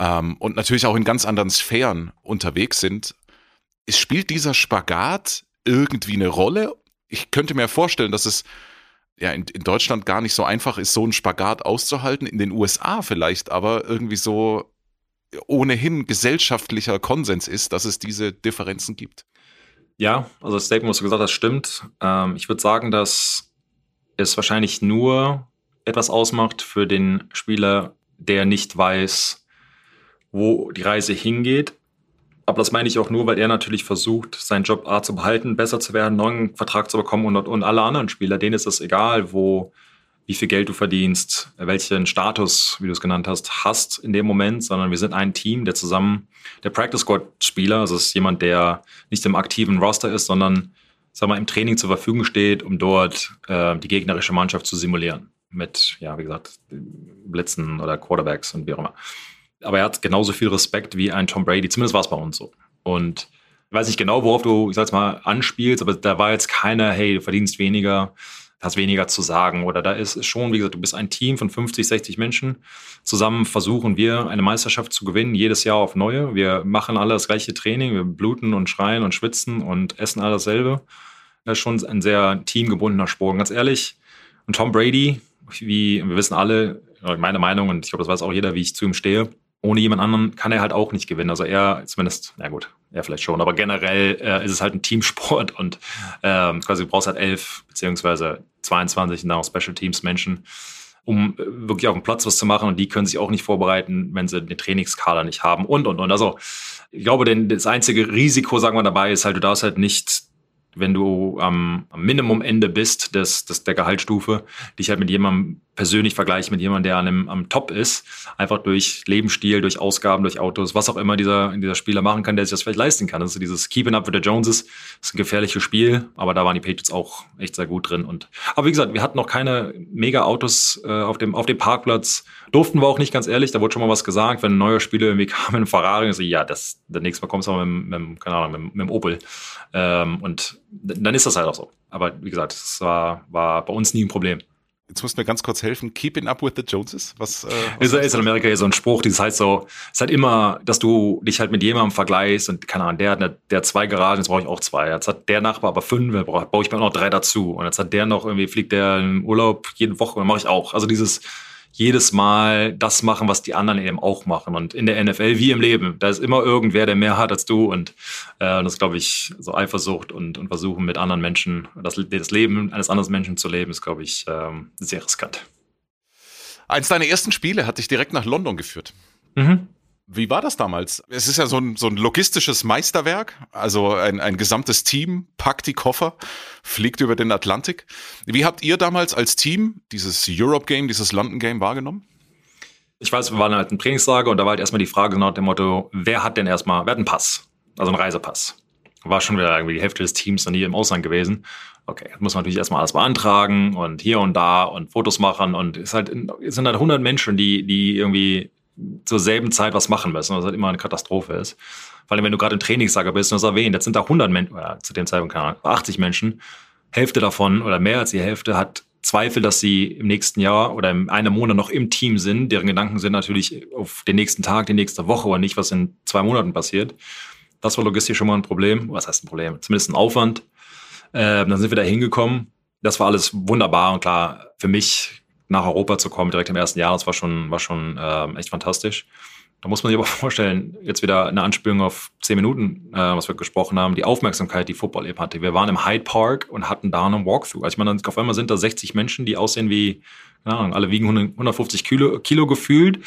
ähm, und natürlich auch in ganz anderen Sphären unterwegs sind. Es spielt dieser Spagat irgendwie eine Rolle? Ich könnte mir vorstellen, dass es ja in, in Deutschland gar nicht so einfach ist, so einen Spagat auszuhalten, in den USA vielleicht, aber irgendwie so ohnehin gesellschaftlicher Konsens ist, dass es diese Differenzen gibt. Ja, also das Statement, was du gesagt hast, stimmt. Ähm, ich würde sagen, dass es wahrscheinlich nur etwas ausmacht für den Spieler, der nicht weiß, wo die Reise hingeht. Aber das meine ich auch nur, weil er natürlich versucht, seinen Job A zu behalten, besser zu werden, einen neuen Vertrag zu bekommen und, und alle anderen Spieler, denen ist es egal, wo, wie viel Geld du verdienst, welchen Status, wie du es genannt hast, hast in dem Moment, sondern wir sind ein Team, der zusammen, der Practice Squad Spieler, also ist jemand, der nicht im aktiven Roster ist, sondern sag mal, im Training zur Verfügung steht, um dort äh, die gegnerische Mannschaft zu simulieren. Mit, ja, wie gesagt, Blitzen oder Quarterbacks und wie auch immer aber er hat genauso viel Respekt wie ein Tom Brady. Zumindest war es bei uns so. Und ich weiß nicht genau, worauf du, ich sag's mal, anspielst, aber da war jetzt keiner, hey, du verdienst weniger, hast weniger zu sagen. Oder da ist schon, wie gesagt, du bist ein Team von 50, 60 Menschen. Zusammen versuchen wir, eine Meisterschaft zu gewinnen, jedes Jahr auf neue. Wir machen alle das gleiche Training. Wir bluten und schreien und schwitzen und essen alle dasselbe. Das ist schon ein sehr teamgebundener Sport. ganz ehrlich, und Tom Brady, wie wir wissen alle, meine Meinung, und ich glaube, das weiß auch jeder, wie ich zu ihm stehe, ohne jemand anderen kann er halt auch nicht gewinnen. Also er zumindest, na gut, er vielleicht schon, aber generell äh, ist es halt ein Teamsport und ähm, quasi du brauchst halt elf beziehungsweise 22 und dann auch Special Teams Menschen, um äh, wirklich auf dem Platz was zu machen und die können sich auch nicht vorbereiten, wenn sie den Trainingskader nicht haben und und und. Also ich glaube, denn das einzige Risiko, sagen wir dabei, ist halt, du darfst halt nicht wenn du am, am Minimumende bist des, des, der Gehaltsstufe, dich halt mit jemandem persönlich vergleichen mit jemandem, der an einem, am Top ist, einfach durch Lebensstil, durch Ausgaben, durch Autos, was auch immer dieser, dieser Spieler machen kann, der sich das vielleicht leisten kann. Also dieses Keeping Up with the Joneses ist ein gefährliches Spiel, aber da waren die Patriots auch echt sehr gut drin. Und, aber wie gesagt, wir hatten noch keine Mega-Autos äh, auf, dem, auf dem Parkplatz, durften wir auch nicht, ganz ehrlich, da wurde schon mal was gesagt, wenn ein neuer Spieler irgendwie kam, ein Ferrari, so, ja, das, der nächste Mal kommst du aber mit, mit, keine Ahnung, mit, mit dem Opel. Ähm, und dann ist das halt auch so. Aber wie gesagt, es war, war bei uns nie ein Problem. Jetzt musst du mir ganz kurz helfen. Keeping up with the Joneses? Was, äh, was ist, ist in Amerika so ein Spruch, dieses heißt so, es ist halt immer, dass du dich halt mit jemandem vergleichst und keine Ahnung, der hat, eine, der hat zwei Garagen, jetzt brauche ich auch zwei. Jetzt hat der Nachbar aber fünf, dann baue ich mir noch drei dazu. Und jetzt hat der noch irgendwie, fliegt der im Urlaub jede Woche und mache ich auch. Also dieses, jedes Mal das machen, was die anderen eben auch machen. Und in der NFL wie im Leben, da ist immer irgendwer, der mehr hat als du. Und äh, das glaube ich, so Eifersucht und, und versuchen mit anderen Menschen, das, das Leben eines anderen Menschen zu leben, ist, glaube ich, ähm, sehr riskant. Eins deiner ersten Spiele hat dich direkt nach London geführt. Mhm. Wie war das damals? Es ist ja so ein, so ein logistisches Meisterwerk, also ein, ein gesamtes Team packt die Koffer, fliegt über den Atlantik. Wie habt ihr damals als Team dieses Europe Game, dieses London Game wahrgenommen? Ich weiß, wir waren halt im Trainingslager und da war halt erstmal die Frage nach dem Motto, wer hat denn erstmal, wer hat einen Pass? Also einen Reisepass. War schon wieder irgendwie die Hälfte des Teams noch nie im Ausland gewesen. Okay, muss man natürlich erstmal alles beantragen und hier und da und Fotos machen und es, halt, es sind halt 100 Menschen, die, die irgendwie zur selben Zeit was machen müssen, was halt immer eine Katastrophe ist. Allem, wenn du gerade im Trainingslager bist und das erwähnt, jetzt sind da 100 Menschen, oder zu dem Zeitpunkt keine Ahnung, 80 Menschen, Hälfte davon oder mehr als die Hälfte hat Zweifel, dass sie im nächsten Jahr oder in einem Monat noch im Team sind. Deren Gedanken sind natürlich auf den nächsten Tag, die nächste Woche und nicht, was in zwei Monaten passiert. Das war logistisch schon mal ein Problem. Was heißt ein Problem? Zumindest ein Aufwand. Äh, dann sind wir da hingekommen. Das war alles wunderbar und klar, für mich nach Europa zu kommen, direkt im ersten Jahr, das war schon, war schon ähm, echt fantastisch. Da muss man sich aber vorstellen, jetzt wieder eine Anspielung auf zehn Minuten, äh, was wir gesprochen haben, die Aufmerksamkeit, die Football eben hatte. Wir waren im Hyde Park und hatten da einen Walkthrough. Also ich meine, auf einmal sind da 60 Menschen, die aussehen wie, keine Ahnung, alle wiegen 150 Kilo, Kilo gefühlt.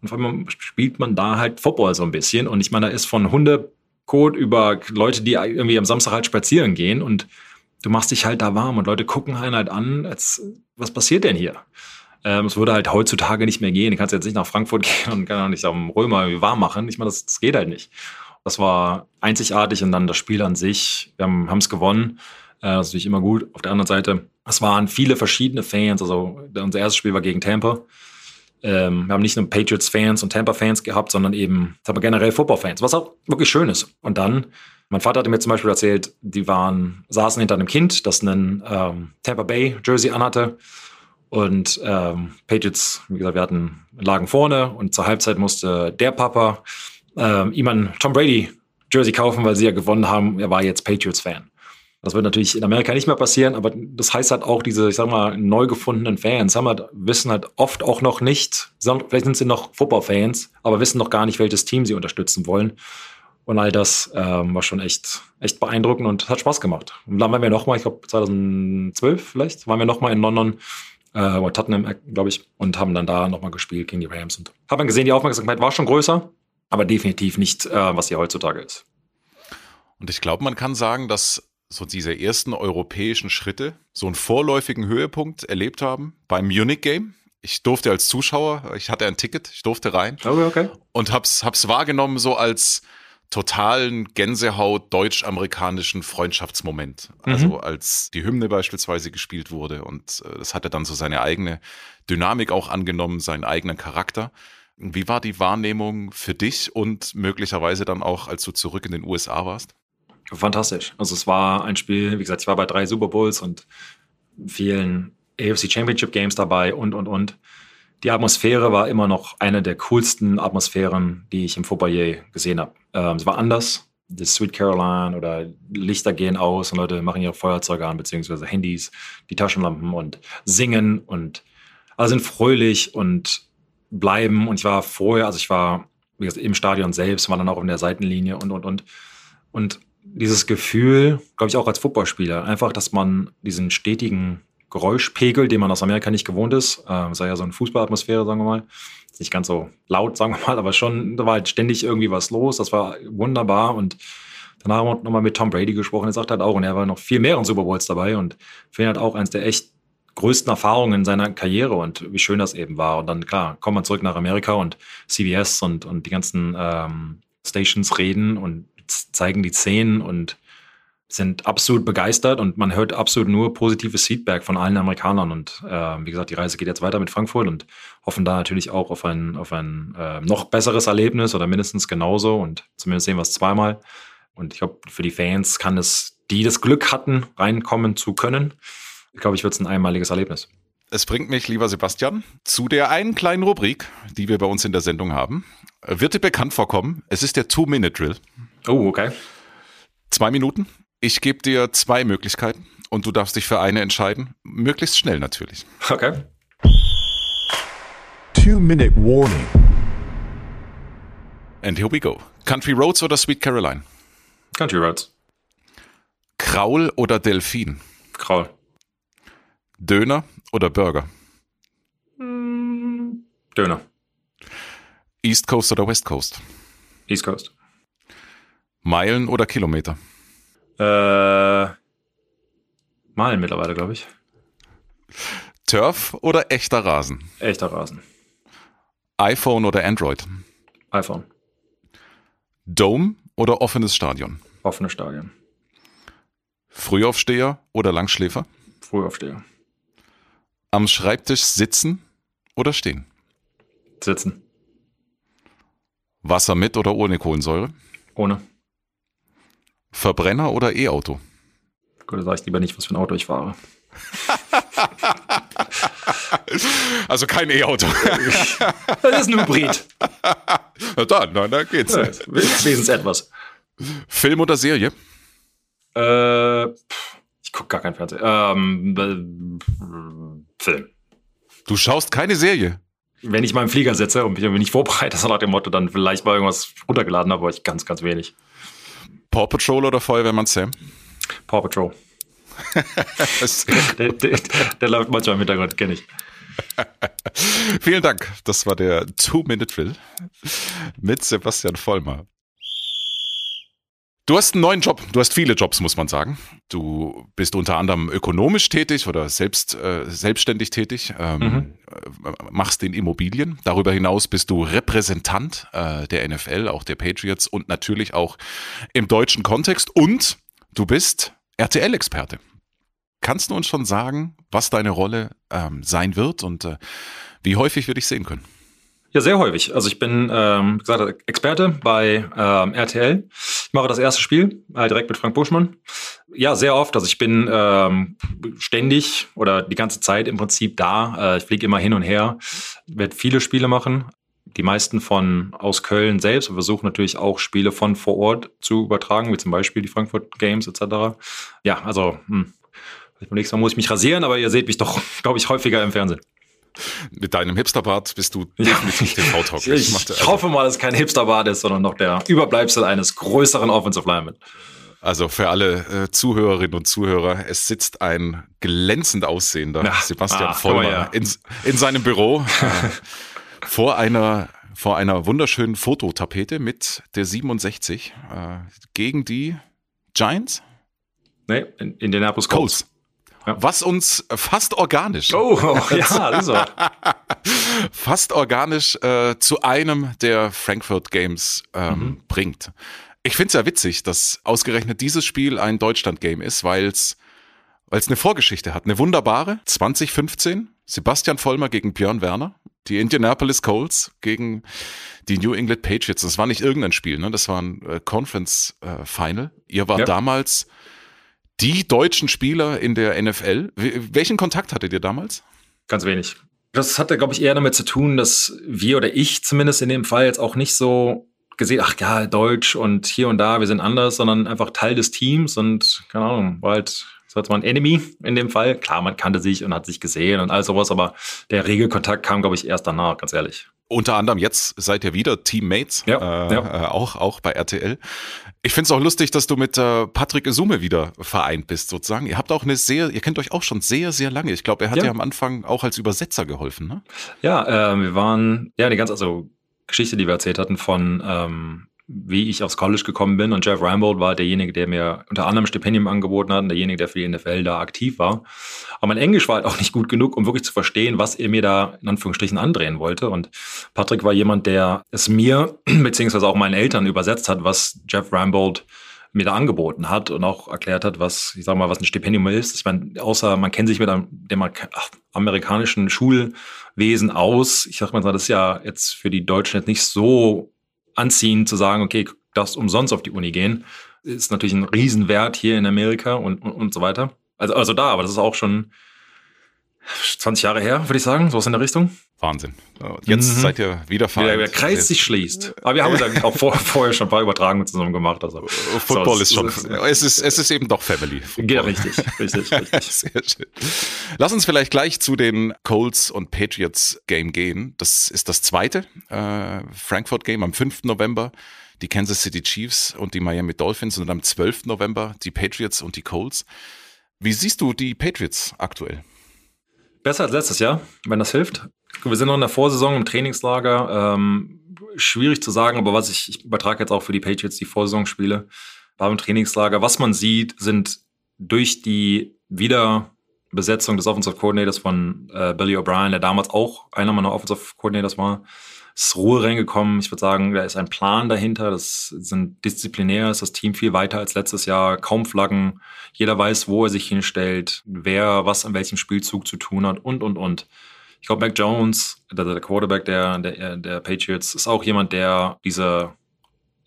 Und auf einmal spielt man da halt Football so ein bisschen. Und ich meine, da ist von Hundekot über Leute, die irgendwie am Samstag halt spazieren gehen und du machst dich halt da warm und Leute gucken einen halt an, als, was passiert denn hier? Ähm, es würde halt heutzutage nicht mehr gehen. Du kannst jetzt nicht nach Frankfurt gehen und kann auch nicht am Römer irgendwie warm machen. Ich meine, das, das geht halt nicht. Das war einzigartig und dann das Spiel an sich. Wir haben es gewonnen. Äh, das ist natürlich immer gut. Auf der anderen Seite, es waren viele verschiedene Fans. Also unser erstes Spiel war gegen Tampa. Ähm, wir haben nicht nur Patriots-Fans und Tampa-Fans gehabt, sondern eben aber generell Football-Fans, was auch wirklich schön ist. Und dann mein Vater hatte mir zum Beispiel erzählt, die waren, saßen hinter einem Kind, das einen ähm, Tampa Bay Jersey anhatte. Und ähm, Patriots, wie gesagt, wir hatten, lagen vorne und zur Halbzeit musste der Papa ähm, ihm ein Tom Brady Jersey kaufen, weil sie ja gewonnen haben. Er war jetzt Patriots-Fan. Das wird natürlich in Amerika nicht mehr passieren, aber das heißt halt auch, diese, ich sag mal, neu gefundenen Fans haben halt, wissen halt oft auch noch nicht, vielleicht sind sie noch Football-Fans, aber wissen noch gar nicht, welches Team sie unterstützen wollen. Und all das ähm, war schon echt, echt beeindruckend und hat Spaß gemacht. Und dann waren wir nochmal, ich glaube 2012 vielleicht, waren wir nochmal in London äh, oder Tottenham, äh, glaube ich, und haben dann da nochmal gespielt gegen die Rams. Und habe dann gesehen, die Aufmerksamkeit war schon größer, aber definitiv nicht, äh, was sie heutzutage ist. Und ich glaube, man kann sagen, dass so diese ersten europäischen Schritte so einen vorläufigen Höhepunkt erlebt haben beim Munich Game. Ich durfte als Zuschauer, ich hatte ein Ticket, ich durfte rein Okay, okay. und hab's, hab's wahrgenommen so als totalen Gänsehaut deutsch-amerikanischen Freundschaftsmoment. Also als die Hymne beispielsweise gespielt wurde und äh, das hatte dann so seine eigene Dynamik auch angenommen, seinen eigenen Charakter. Wie war die Wahrnehmung für dich und möglicherweise dann auch, als du zurück in den USA warst? Fantastisch. Also es war ein Spiel, wie gesagt, ich war bei drei Super Bowls und vielen AFC Championship Games dabei und, und, und. Die Atmosphäre war immer noch eine der coolsten Atmosphären, die ich im je gesehen habe. Ähm, es war anders. Das Sweet Caroline oder Lichter gehen aus und Leute machen ihre Feuerzeuge an, beziehungsweise Handys, die Taschenlampen und singen und alle sind fröhlich und bleiben. Und ich war vorher, also ich war wie gesagt, im Stadion selbst, war dann auch in der Seitenlinie und, und, und. Und dieses Gefühl, glaube ich, auch als Footballspieler, einfach, dass man diesen stetigen Geräuschpegel, den man aus Amerika nicht gewohnt ist, äh, sei ja so eine Fußballatmosphäre, sagen wir mal, ist nicht ganz so laut, sagen wir mal, aber schon, da war halt ständig irgendwie was los, das war wunderbar. Und danach haben wir nochmal mit Tom Brady gesprochen, er sagt halt auch, und er war noch viel mehr in Super Bowls dabei. Und für ihn halt auch eins der echt größten Erfahrungen in seiner Karriere und wie schön das eben war. Und dann, klar, kommt man zurück nach Amerika und CBS und, und die ganzen ähm, Stations reden und zeigen die Szenen und sind absolut begeistert und man hört absolut nur positives Feedback von allen Amerikanern. Und äh, wie gesagt, die Reise geht jetzt weiter mit Frankfurt und hoffen da natürlich auch auf ein, auf ein äh, noch besseres Erlebnis oder mindestens genauso. Und zumindest sehen wir es zweimal. Und ich glaube, für die Fans kann es, die das Glück hatten, reinkommen zu können, ich glaube ich, wird es ein einmaliges Erlebnis. Es bringt mich, lieber Sebastian, zu der einen kleinen Rubrik, die wir bei uns in der Sendung haben. Wird dir bekannt vorkommen? Es ist der Two-Minute-Drill. Oh, okay. Zwei Minuten. Ich gebe dir zwei Möglichkeiten und du darfst dich für eine entscheiden. Möglichst schnell natürlich. Okay. Two minute warning. And here we go. Country Roads oder Sweet Caroline? Country Roads. Kraul oder Delfin? Kraul. Döner oder Burger? Döner. East Coast oder West Coast? East Coast. Meilen oder Kilometer? Äh, Malen mittlerweile, glaube ich. Turf oder echter Rasen? Echter Rasen. iPhone oder Android? iPhone. Dome oder offenes Stadion? Offene Stadion. Frühaufsteher oder Langschläfer? Frühaufsteher. Am Schreibtisch sitzen oder stehen? Sitzen. Wasser mit oder ohne Kohlensäure? Ohne. Verbrenner oder E-Auto? Gut, da sage ich lieber nicht, was für ein Auto ich fahre. Also kein E-Auto. Das ist ein Hybrid. Na dann, na, da geht's. Wenigstens etwas. Film oder Serie? Äh, ich gucke gar kein Fernsehen. Ähm, äh, Film. Du schaust keine Serie. Wenn ich mal im Flieger sitze und mich nicht vorbereite, so nach dem Motto, dann vielleicht mal irgendwas runtergeladen habe, aber ich ganz, ganz wenig. Paw Patrol oder Feuerwehrmann Sam? Paw Patrol. Der, der, der läuft manchmal im Hintergrund, kenne ich. Vielen Dank. Das war der Two-Minute-Drill mit Sebastian Vollmer. Du hast einen neuen Job. Du hast viele Jobs, muss man sagen. Du bist unter anderem ökonomisch tätig oder selbst äh, selbstständig tätig, ähm, äh, machst in Immobilien. Darüber hinaus bist du Repräsentant äh, der NFL, auch der Patriots und natürlich auch im deutschen Kontext. Und du bist RTL-Experte. Kannst du uns schon sagen, was deine Rolle ähm, sein wird und äh, wie häufig wir dich sehen können? Ja, sehr häufig. Also ich bin, ähm, gesagt, Experte bei ähm, RTL. Ich mache das erste Spiel äh, direkt mit Frank Buschmann. Ja, sehr oft. Also ich bin ähm, ständig oder die ganze Zeit im Prinzip da. Äh, ich fliege immer hin und her, werde viele Spiele machen. Die meisten von aus Köln selbst. Wir versuchen natürlich auch Spiele von vor Ort zu übertragen, wie zum Beispiel die Frankfurt Games etc. Ja, also hm. beim nächsten Mal muss ich mich rasieren, aber ihr seht mich doch, glaube ich, häufiger im Fernsehen. Mit deinem Hipsterbart bist du definitiv TV-tauglich. Ich, ich hoffe mal, dass es kein Hipsterbart ist, sondern noch der Überbleibsel eines größeren Offensive Lineman. Also für alle äh, Zuhörerinnen und Zuhörer, es sitzt ein glänzend aussehender ja. Sebastian ah, Vollmer ja. in, in seinem Büro äh, vor einer vor einer wunderschönen Fototapete mit der 67 äh, gegen die Giants? Nee, in Indianapolis Colts. Was uns fast organisch. Oh, oh ja, er. fast organisch äh, zu einem der Frankfurt Games ähm, mhm. bringt. Ich finde es ja witzig, dass ausgerechnet dieses Spiel ein Deutschland-Game ist, weil es eine Vorgeschichte hat. Eine wunderbare. 2015, Sebastian Vollmer gegen Björn Werner. Die Indianapolis Colts gegen die New England Patriots. Das war nicht irgendein Spiel, ne? das war ein äh, Conference äh, Final. Ihr war ja. damals die deutschen Spieler in der NFL. Welchen Kontakt hattet ihr damals? Ganz wenig. Das hatte, glaube ich, eher damit zu tun, dass wir oder ich zumindest in dem Fall jetzt auch nicht so gesehen, ach ja, Deutsch und hier und da, wir sind anders, sondern einfach Teil des Teams und keine Ahnung, war halt, so man Enemy in dem Fall. Klar, man kannte sich und hat sich gesehen und all sowas, aber der Regelkontakt kam, glaube ich, erst danach, ganz ehrlich. Unter anderem jetzt seid ihr wieder Teammates, ja, äh, ja. Äh, auch, auch bei RTL. Ich finde es auch lustig, dass du mit äh, Patrick Esume wieder vereint bist, sozusagen. Ihr habt auch eine sehr, ihr kennt euch auch schon sehr, sehr lange. Ich glaube, er hat ja. ja. am Anfang auch als Übersetzer geholfen, ne? Ja, äh, wir waren, ja, die ganze, also Geschichte, die wir erzählt hatten von ähm, wie ich aufs College gekommen bin. Und Jeff Rambold war derjenige, der mir unter anderem Stipendium angeboten hat und derjenige, der für die NFL da aktiv war. Aber mein Englisch war halt auch nicht gut genug, um wirklich zu verstehen, was er mir da in Anführungsstrichen andrehen wollte. Und Patrick war jemand, der es mir, beziehungsweise auch meinen Eltern übersetzt hat, was Jeff Rambold mir da angeboten hat und auch erklärt hat, was, ich sag mal, was ein Stipendium ist. Ich meine, außer man kennt sich mit dem amerikanischen Schulwesen aus. Ich sag mal, das ist ja jetzt für die Deutschen jetzt nicht so anziehen, zu sagen, okay, darfst umsonst auf die Uni gehen, ist natürlich ein Riesenwert hier in Amerika und, und, und so weiter. Also, also da, aber das ist auch schon 20 Jahre her, würde ich sagen, sowas in der Richtung. Wahnsinn. Jetzt mhm. seid ihr wieder vereint. Der, der Kreis sich schließt. Aber wir haben uns ja auch vor, vorher schon ein paar Übertragungen zusammen gemacht. Also. Football so, ist schon, es ist, es ist eben doch Family. Football. Ja, richtig, richtig, richtig. Sehr schön. Lass uns vielleicht gleich zu den Colts und Patriots Game gehen. Das ist das zweite äh, Frankfurt Game am 5. November. Die Kansas City Chiefs und die Miami Dolphins und am 12. November die Patriots und die Colts. Wie siehst du die Patriots aktuell? Besser als letztes Jahr, wenn das hilft. Wir sind noch in der Vorsaison im Trainingslager. Ähm, schwierig zu sagen, aber was ich, ich übertrage jetzt auch für die Patriots die Vorsaisonspiele, war im Trainingslager. Was man sieht, sind durch die Wiederbesetzung des Offensive Coordinators von äh, Billy O'Brien, der damals auch einer meiner Offensive Coordinators war, ist Ruhe reingekommen. Ich würde sagen, da ist ein Plan dahinter. Das sind disziplinär, ist das Team viel weiter als letztes Jahr. Kaum Flaggen. Jeder weiß, wo er sich hinstellt, wer was an welchem Spielzug zu tun hat und, und, und. Ich glaube, Mac Jones, der, der Quarterback der, der, der Patriots, ist auch jemand, der diese,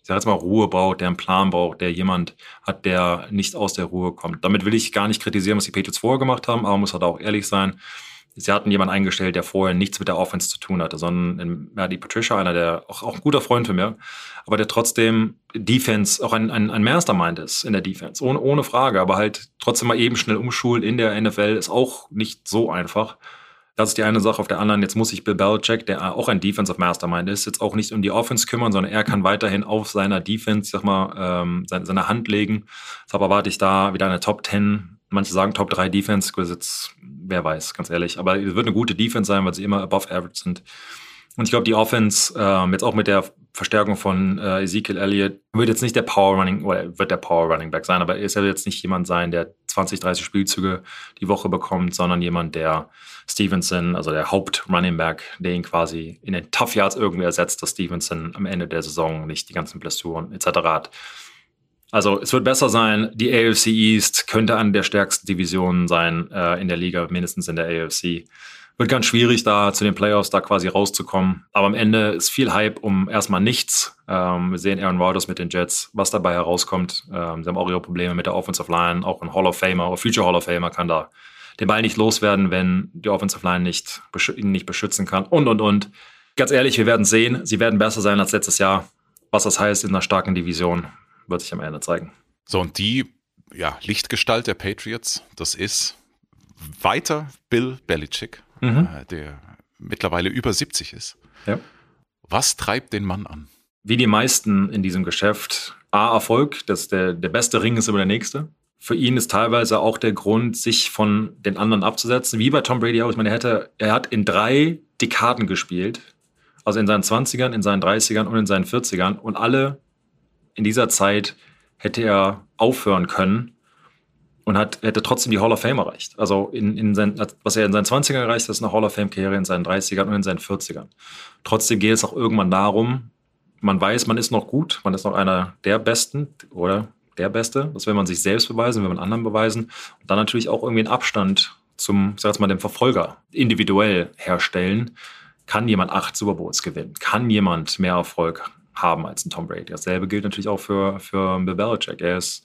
ich sag jetzt mal, Ruhe braucht, der einen Plan braucht, der jemand hat, der nicht aus der Ruhe kommt. Damit will ich gar nicht kritisieren, was die Patriots vorher gemacht haben, aber muss halt auch ehrlich sein. Sie hatten jemanden eingestellt, der vorher nichts mit der Offense zu tun hatte, sondern Maddie Patricia, einer der auch, auch ein guter Freund für mir, aber der trotzdem Defense auch ein, ein, ein Mastermind ist in der Defense, ohne, ohne Frage, aber halt trotzdem mal eben schnell umschulen in der NFL ist auch nicht so einfach. Das ist die eine Sache. Auf der anderen, jetzt muss sich Bill Belichick, der auch ein Defensive Mastermind ist, jetzt auch nicht um die Offense kümmern, sondern er kann weiterhin auf seiner Defense, sag mal, ähm, seine, seine Hand legen. Deshalb erwarte ich da wieder eine Top 10. Manche sagen Top 3 Defense. Jetzt, wer weiß, ganz ehrlich. Aber es wird eine gute Defense sein, weil sie immer above average sind. Und ich glaube, die Offense, ähm, jetzt auch mit der Verstärkung von äh, Ezekiel Elliott, wird jetzt nicht der Power Running, oder wird der Power Running Back sein, aber er ist ja jetzt nicht jemand sein, der 20, 30 Spielzüge die Woche bekommt, sondern jemand, der Stevenson, also der Haupt-Running Back, der ihn quasi in den Tough Yards irgendwie ersetzt, dass Stevenson am Ende der Saison nicht die ganzen Blessuren etc. hat. Also es wird besser sein. Die AFC East könnte eine der stärksten Divisionen sein äh, in der Liga, mindestens in der AFC. Wird ganz schwierig, da zu den Playoffs da quasi rauszukommen. Aber am Ende ist viel Hype um erstmal nichts. Ähm, wir sehen Aaron Rodgers mit den Jets, was dabei herauskommt. Ähm, sie haben auch ihre Probleme mit der Offensive Line. Auch ein Hall of Famer oder Future Hall of Famer kann da den Ball nicht loswerden, wenn die Offensive Line nicht, ihn nicht beschützen kann. Und, und, und. Ganz ehrlich, wir werden sehen. Sie werden besser sein als letztes Jahr. Was das heißt in einer starken Division, wird sich am Ende zeigen. So, und die ja, Lichtgestalt der Patriots, das ist weiter Bill Belichick, mhm. äh, der mittlerweile über 70 ist. Ja. Was treibt den Mann an? Wie die meisten in diesem Geschäft A, Erfolg, dass der, der beste Ring ist immer der nächste. Für ihn ist teilweise auch der Grund, sich von den anderen abzusetzen, wie bei Tom Brady auch. Ich meine, er, hätte, er hat in drei Dekaden gespielt, also in seinen 20ern, in seinen 30ern und in seinen 40ern. Und alle in dieser Zeit hätte er aufhören können und hat, hätte trotzdem die Hall of Fame erreicht. Also in, in sein, was er in seinen 20ern erreicht, ist eine Hall of Fame-Karriere in seinen 30ern und in seinen 40ern. Trotzdem geht es auch irgendwann darum, man weiß, man ist noch gut, man ist noch einer der Besten oder der Beste. Das will man sich selbst beweisen, will man anderen beweisen. Und dann natürlich auch irgendwie einen Abstand zum, sag jetzt mal, dem Verfolger individuell herstellen. Kann jemand acht Super Bowls gewinnen? Kann jemand mehr Erfolg haben als ein Tom Brady? Dasselbe gilt natürlich auch für, für Bill Belichick. Er ist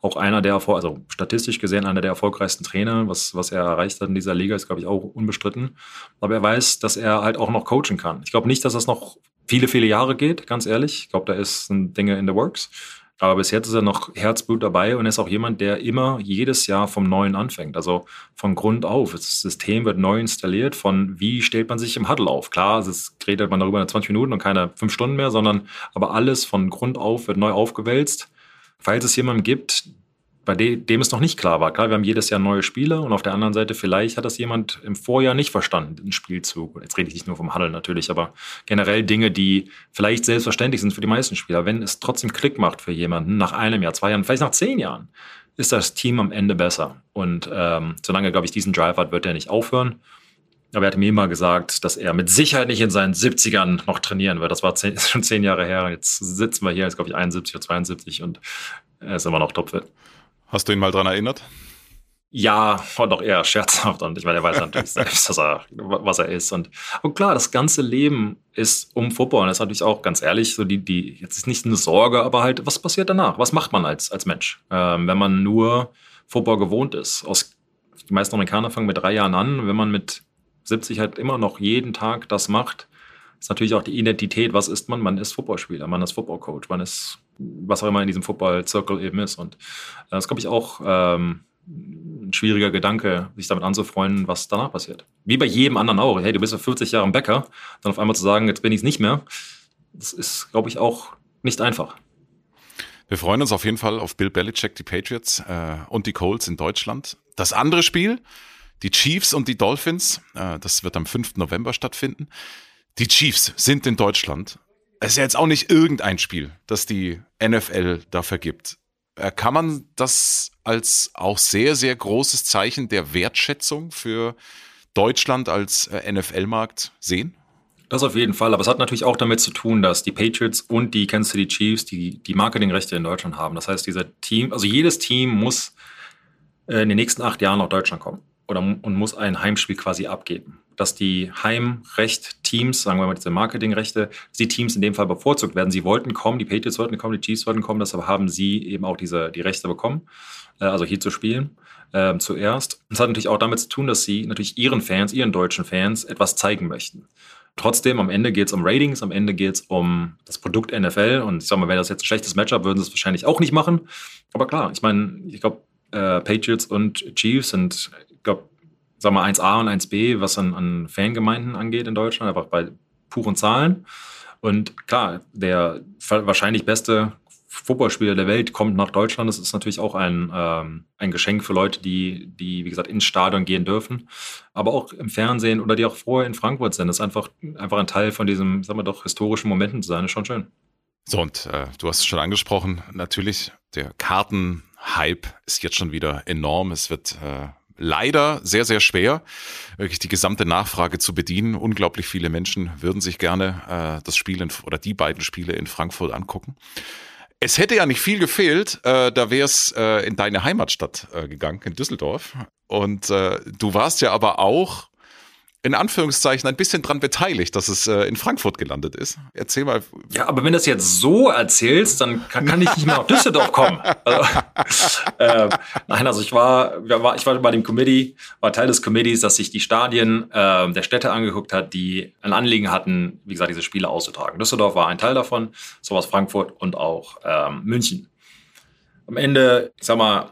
auch einer der, also statistisch gesehen, einer der erfolgreichsten Trainer. Was, was er erreicht hat in dieser Liga, ist, glaube ich, auch unbestritten. Aber er weiß, dass er halt auch noch coachen kann. Ich glaube nicht, dass das noch viele, viele Jahre geht, ganz ehrlich. Ich glaube, da ist ein Dinge in the works. Aber bis jetzt ist er noch Herzblut dabei und ist auch jemand, der immer jedes Jahr vom Neuen anfängt. Also von Grund auf. Das System wird neu installiert. Von wie stellt man sich im Huddle auf? Klar, es redet man darüber in 20 Minuten und keine fünf Stunden mehr, sondern aber alles von Grund auf wird neu aufgewälzt. Falls es jemanden gibt, bei dem es noch nicht klar war. Klar, wir haben jedes Jahr neue Spieler und auf der anderen Seite, vielleicht hat das jemand im Vorjahr nicht verstanden, den Spielzug. Jetzt rede ich nicht nur vom Huddle natürlich, aber generell Dinge, die vielleicht selbstverständlich sind für die meisten Spieler. Wenn es trotzdem Klick macht für jemanden nach einem Jahr, zwei Jahren, vielleicht nach zehn Jahren, ist das Team am Ende besser. Und ähm, solange, glaube ich, diesen Drive hat, wird er nicht aufhören. Aber er hat mir immer gesagt, dass er mit Sicherheit nicht in seinen 70ern noch trainieren wird. Das war zehn, schon zehn Jahre her. Jetzt sitzen wir hier, jetzt glaube ich 71 oder 72 und er ist immer noch topfit. Hast du ihn mal dran erinnert? Ja, war doch eher scherzhaft und ich meine, er weiß natürlich selbst, dass er, was er ist. Und, und klar, das ganze Leben ist um Football. Und das ist natürlich auch ganz ehrlich, so die, die, jetzt ist nicht eine Sorge, aber halt, was passiert danach? Was macht man als, als Mensch, ähm, wenn man nur Football gewohnt ist? Aus, die meisten Amerikaner fangen mit drei Jahren an. Wenn man mit 70 halt immer noch jeden Tag das macht, ist natürlich auch die Identität, was ist man? Man ist Footballspieler, man ist Footballcoach, man ist was auch immer in diesem Football-Circle eben ist. Und äh, das glaube ich auch ähm, ein schwieriger Gedanke, sich damit anzufreunden, was danach passiert. Wie bei jedem anderen auch. Hey, du bist ja 40 Jahre im Bäcker, dann auf einmal zu sagen, jetzt bin ich es nicht mehr, das ist, glaube ich, auch nicht einfach. Wir freuen uns auf jeden Fall auf Bill Belichick, die Patriots äh, und die Colts in Deutschland. Das andere Spiel, die Chiefs und die Dolphins, äh, das wird am 5. November stattfinden. Die Chiefs sind in Deutschland es ist ja jetzt auch nicht irgendein Spiel, das die NFL da vergibt. Äh, kann man das als auch sehr, sehr großes Zeichen der Wertschätzung für Deutschland als äh, NFL-Markt sehen? Das auf jeden Fall, aber es hat natürlich auch damit zu tun, dass die Patriots und die Kansas City Chiefs die, die Marketingrechte in Deutschland haben. Das heißt, dieser Team, also jedes Team muss äh, in den nächsten acht Jahren nach Deutschland kommen oder und muss ein Heimspiel quasi abgeben dass die Heimrecht-Teams, sagen wir mal diese Marketingrechte, die Teams in dem Fall bevorzugt werden. Sie wollten kommen, die Patriots wollten kommen, die Chiefs wollten kommen, deshalb haben sie eben auch diese, die Rechte bekommen, äh, also hier zu spielen. Äh, zuerst. Das hat natürlich auch damit zu tun, dass sie natürlich ihren Fans, ihren deutschen Fans etwas zeigen möchten. Trotzdem, am Ende geht es um Ratings, am Ende geht es um das Produkt NFL. Und ich sag mal, wäre das jetzt ein schlechtes Matchup, würden sie es wahrscheinlich auch nicht machen. Aber klar, ich meine, ich glaube, äh, Patriots und Chiefs sind, ich glaube, sag mal, 1a und 1b, was an, an Fangemeinden angeht in Deutschland, einfach bei puren Zahlen. Und klar, der wahrscheinlich beste Footballspieler der Welt kommt nach Deutschland. Das ist natürlich auch ein, ähm, ein Geschenk für Leute, die, die, wie gesagt, ins Stadion gehen dürfen. Aber auch im Fernsehen oder die auch vorher in Frankfurt sind. Das ist einfach, einfach ein Teil von diesem, sagen wir doch, historischen Momenten zu sein. Das ist schon schön. So, und äh, du hast es schon angesprochen, natürlich, der Kartenhype ist jetzt schon wieder enorm. Es wird äh, leider sehr, sehr schwer, wirklich die gesamte Nachfrage zu bedienen. Unglaublich viele Menschen würden sich gerne äh, das Spiel in, oder die beiden Spiele in Frankfurt angucken. Es hätte ja nicht viel gefehlt, äh, da wäre es äh, in deine Heimatstadt äh, gegangen, in Düsseldorf. Und äh, du warst ja aber auch in Anführungszeichen ein bisschen dran beteiligt, dass es äh, in Frankfurt gelandet ist. Erzähl mal. Ja, aber wenn du das jetzt so erzählst, dann kann, kann ich nicht mehr nach Düsseldorf kommen. Also, äh, nein, also ich war, ich war bei dem Committee, war Teil des Committees, dass sich die Stadien äh, der Städte angeguckt hat, die ein Anliegen hatten, wie gesagt, diese Spiele auszutragen. Düsseldorf war ein Teil davon, sowas Frankfurt und auch ähm, München. Am Ende, ich sag mal,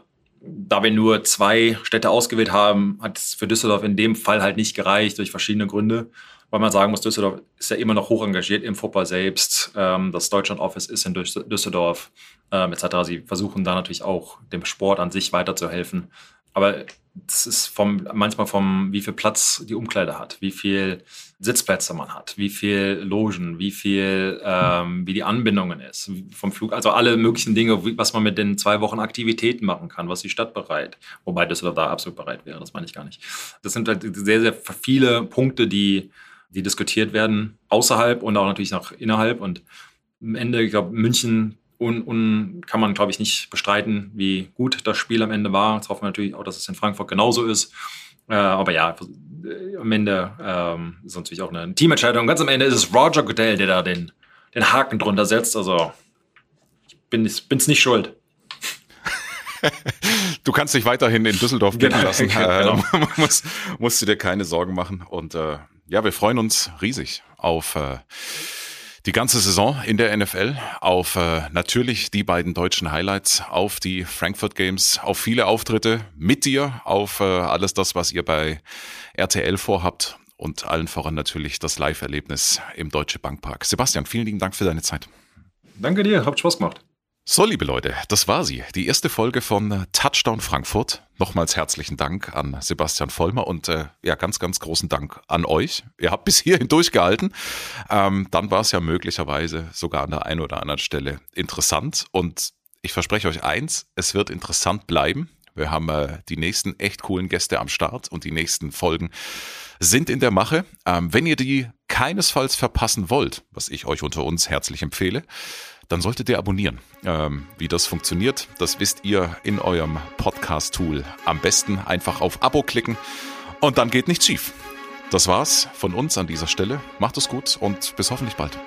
da wir nur zwei Städte ausgewählt haben, hat es für Düsseldorf in dem Fall halt nicht gereicht durch verschiedene Gründe. weil man sagen muss, Düsseldorf ist ja immer noch hoch engagiert im Football selbst. Ähm, das Deutschland-Office ist in Düsseldorf ähm, etc. Sie versuchen da natürlich auch dem Sport an sich weiterzuhelfen. Aber das ist vom, manchmal vom, wie viel Platz die Umkleide hat, wie viel Sitzplätze man hat, wie viel Logen, wie viel, ähm, wie die Anbindungen ist, vom Flug, also alle möglichen Dinge, was man mit den zwei Wochen Aktivitäten machen kann, was die Stadt bereit, wobei Düsseldorf da absolut bereit wäre, das meine ich gar nicht. Das sind halt sehr, sehr viele Punkte, die, die diskutiert werden, außerhalb und auch natürlich noch innerhalb und am Ende, ich glaube, München und, und kann man, glaube ich, nicht bestreiten, wie gut das Spiel am Ende war. Jetzt hoffen wir natürlich auch, dass es in Frankfurt genauso ist. Äh, aber ja, äh, am Ende ähm, ist natürlich auch eine Teamentscheidung. Ganz am Ende ist es Roger Goodell, der da den, den Haken drunter setzt. Also ich bin es nicht schuld. Du kannst dich weiterhin in Düsseldorf blicken genau, lassen. Genau. Äh, musst, musst du dir keine Sorgen machen. Und äh, ja, wir freuen uns riesig auf äh, die ganze Saison in der NFL, auf äh, natürlich die beiden deutschen Highlights, auf die Frankfurt Games, auf viele Auftritte mit dir, auf äh, alles das, was ihr bei RTL vorhabt und allen voran natürlich das Live-Erlebnis im Deutsche Bankpark. Sebastian, vielen lieben Dank für deine Zeit. Danke dir, habt Spaß gemacht. So, liebe Leute, das war sie. Die erste Folge von Touchdown Frankfurt. Nochmals herzlichen Dank an Sebastian Vollmer und äh, ja, ganz, ganz großen Dank an euch. Ihr habt bis hierhin durchgehalten. Ähm, dann war es ja möglicherweise sogar an der einen oder anderen Stelle interessant. Und ich verspreche euch eins, es wird interessant bleiben. Wir haben äh, die nächsten echt coolen Gäste am Start und die nächsten Folgen sind in der Mache. Ähm, wenn ihr die keinesfalls verpassen wollt, was ich euch unter uns herzlich empfehle, dann solltet ihr abonnieren. Ähm, wie das funktioniert, das wisst ihr in eurem Podcast-Tool. Am besten einfach auf Abo klicken und dann geht nichts schief. Das war's von uns an dieser Stelle. Macht es gut und bis hoffentlich bald.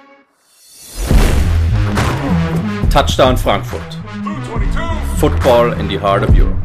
Touchdown Frankfurt. Football in the heart of Europe.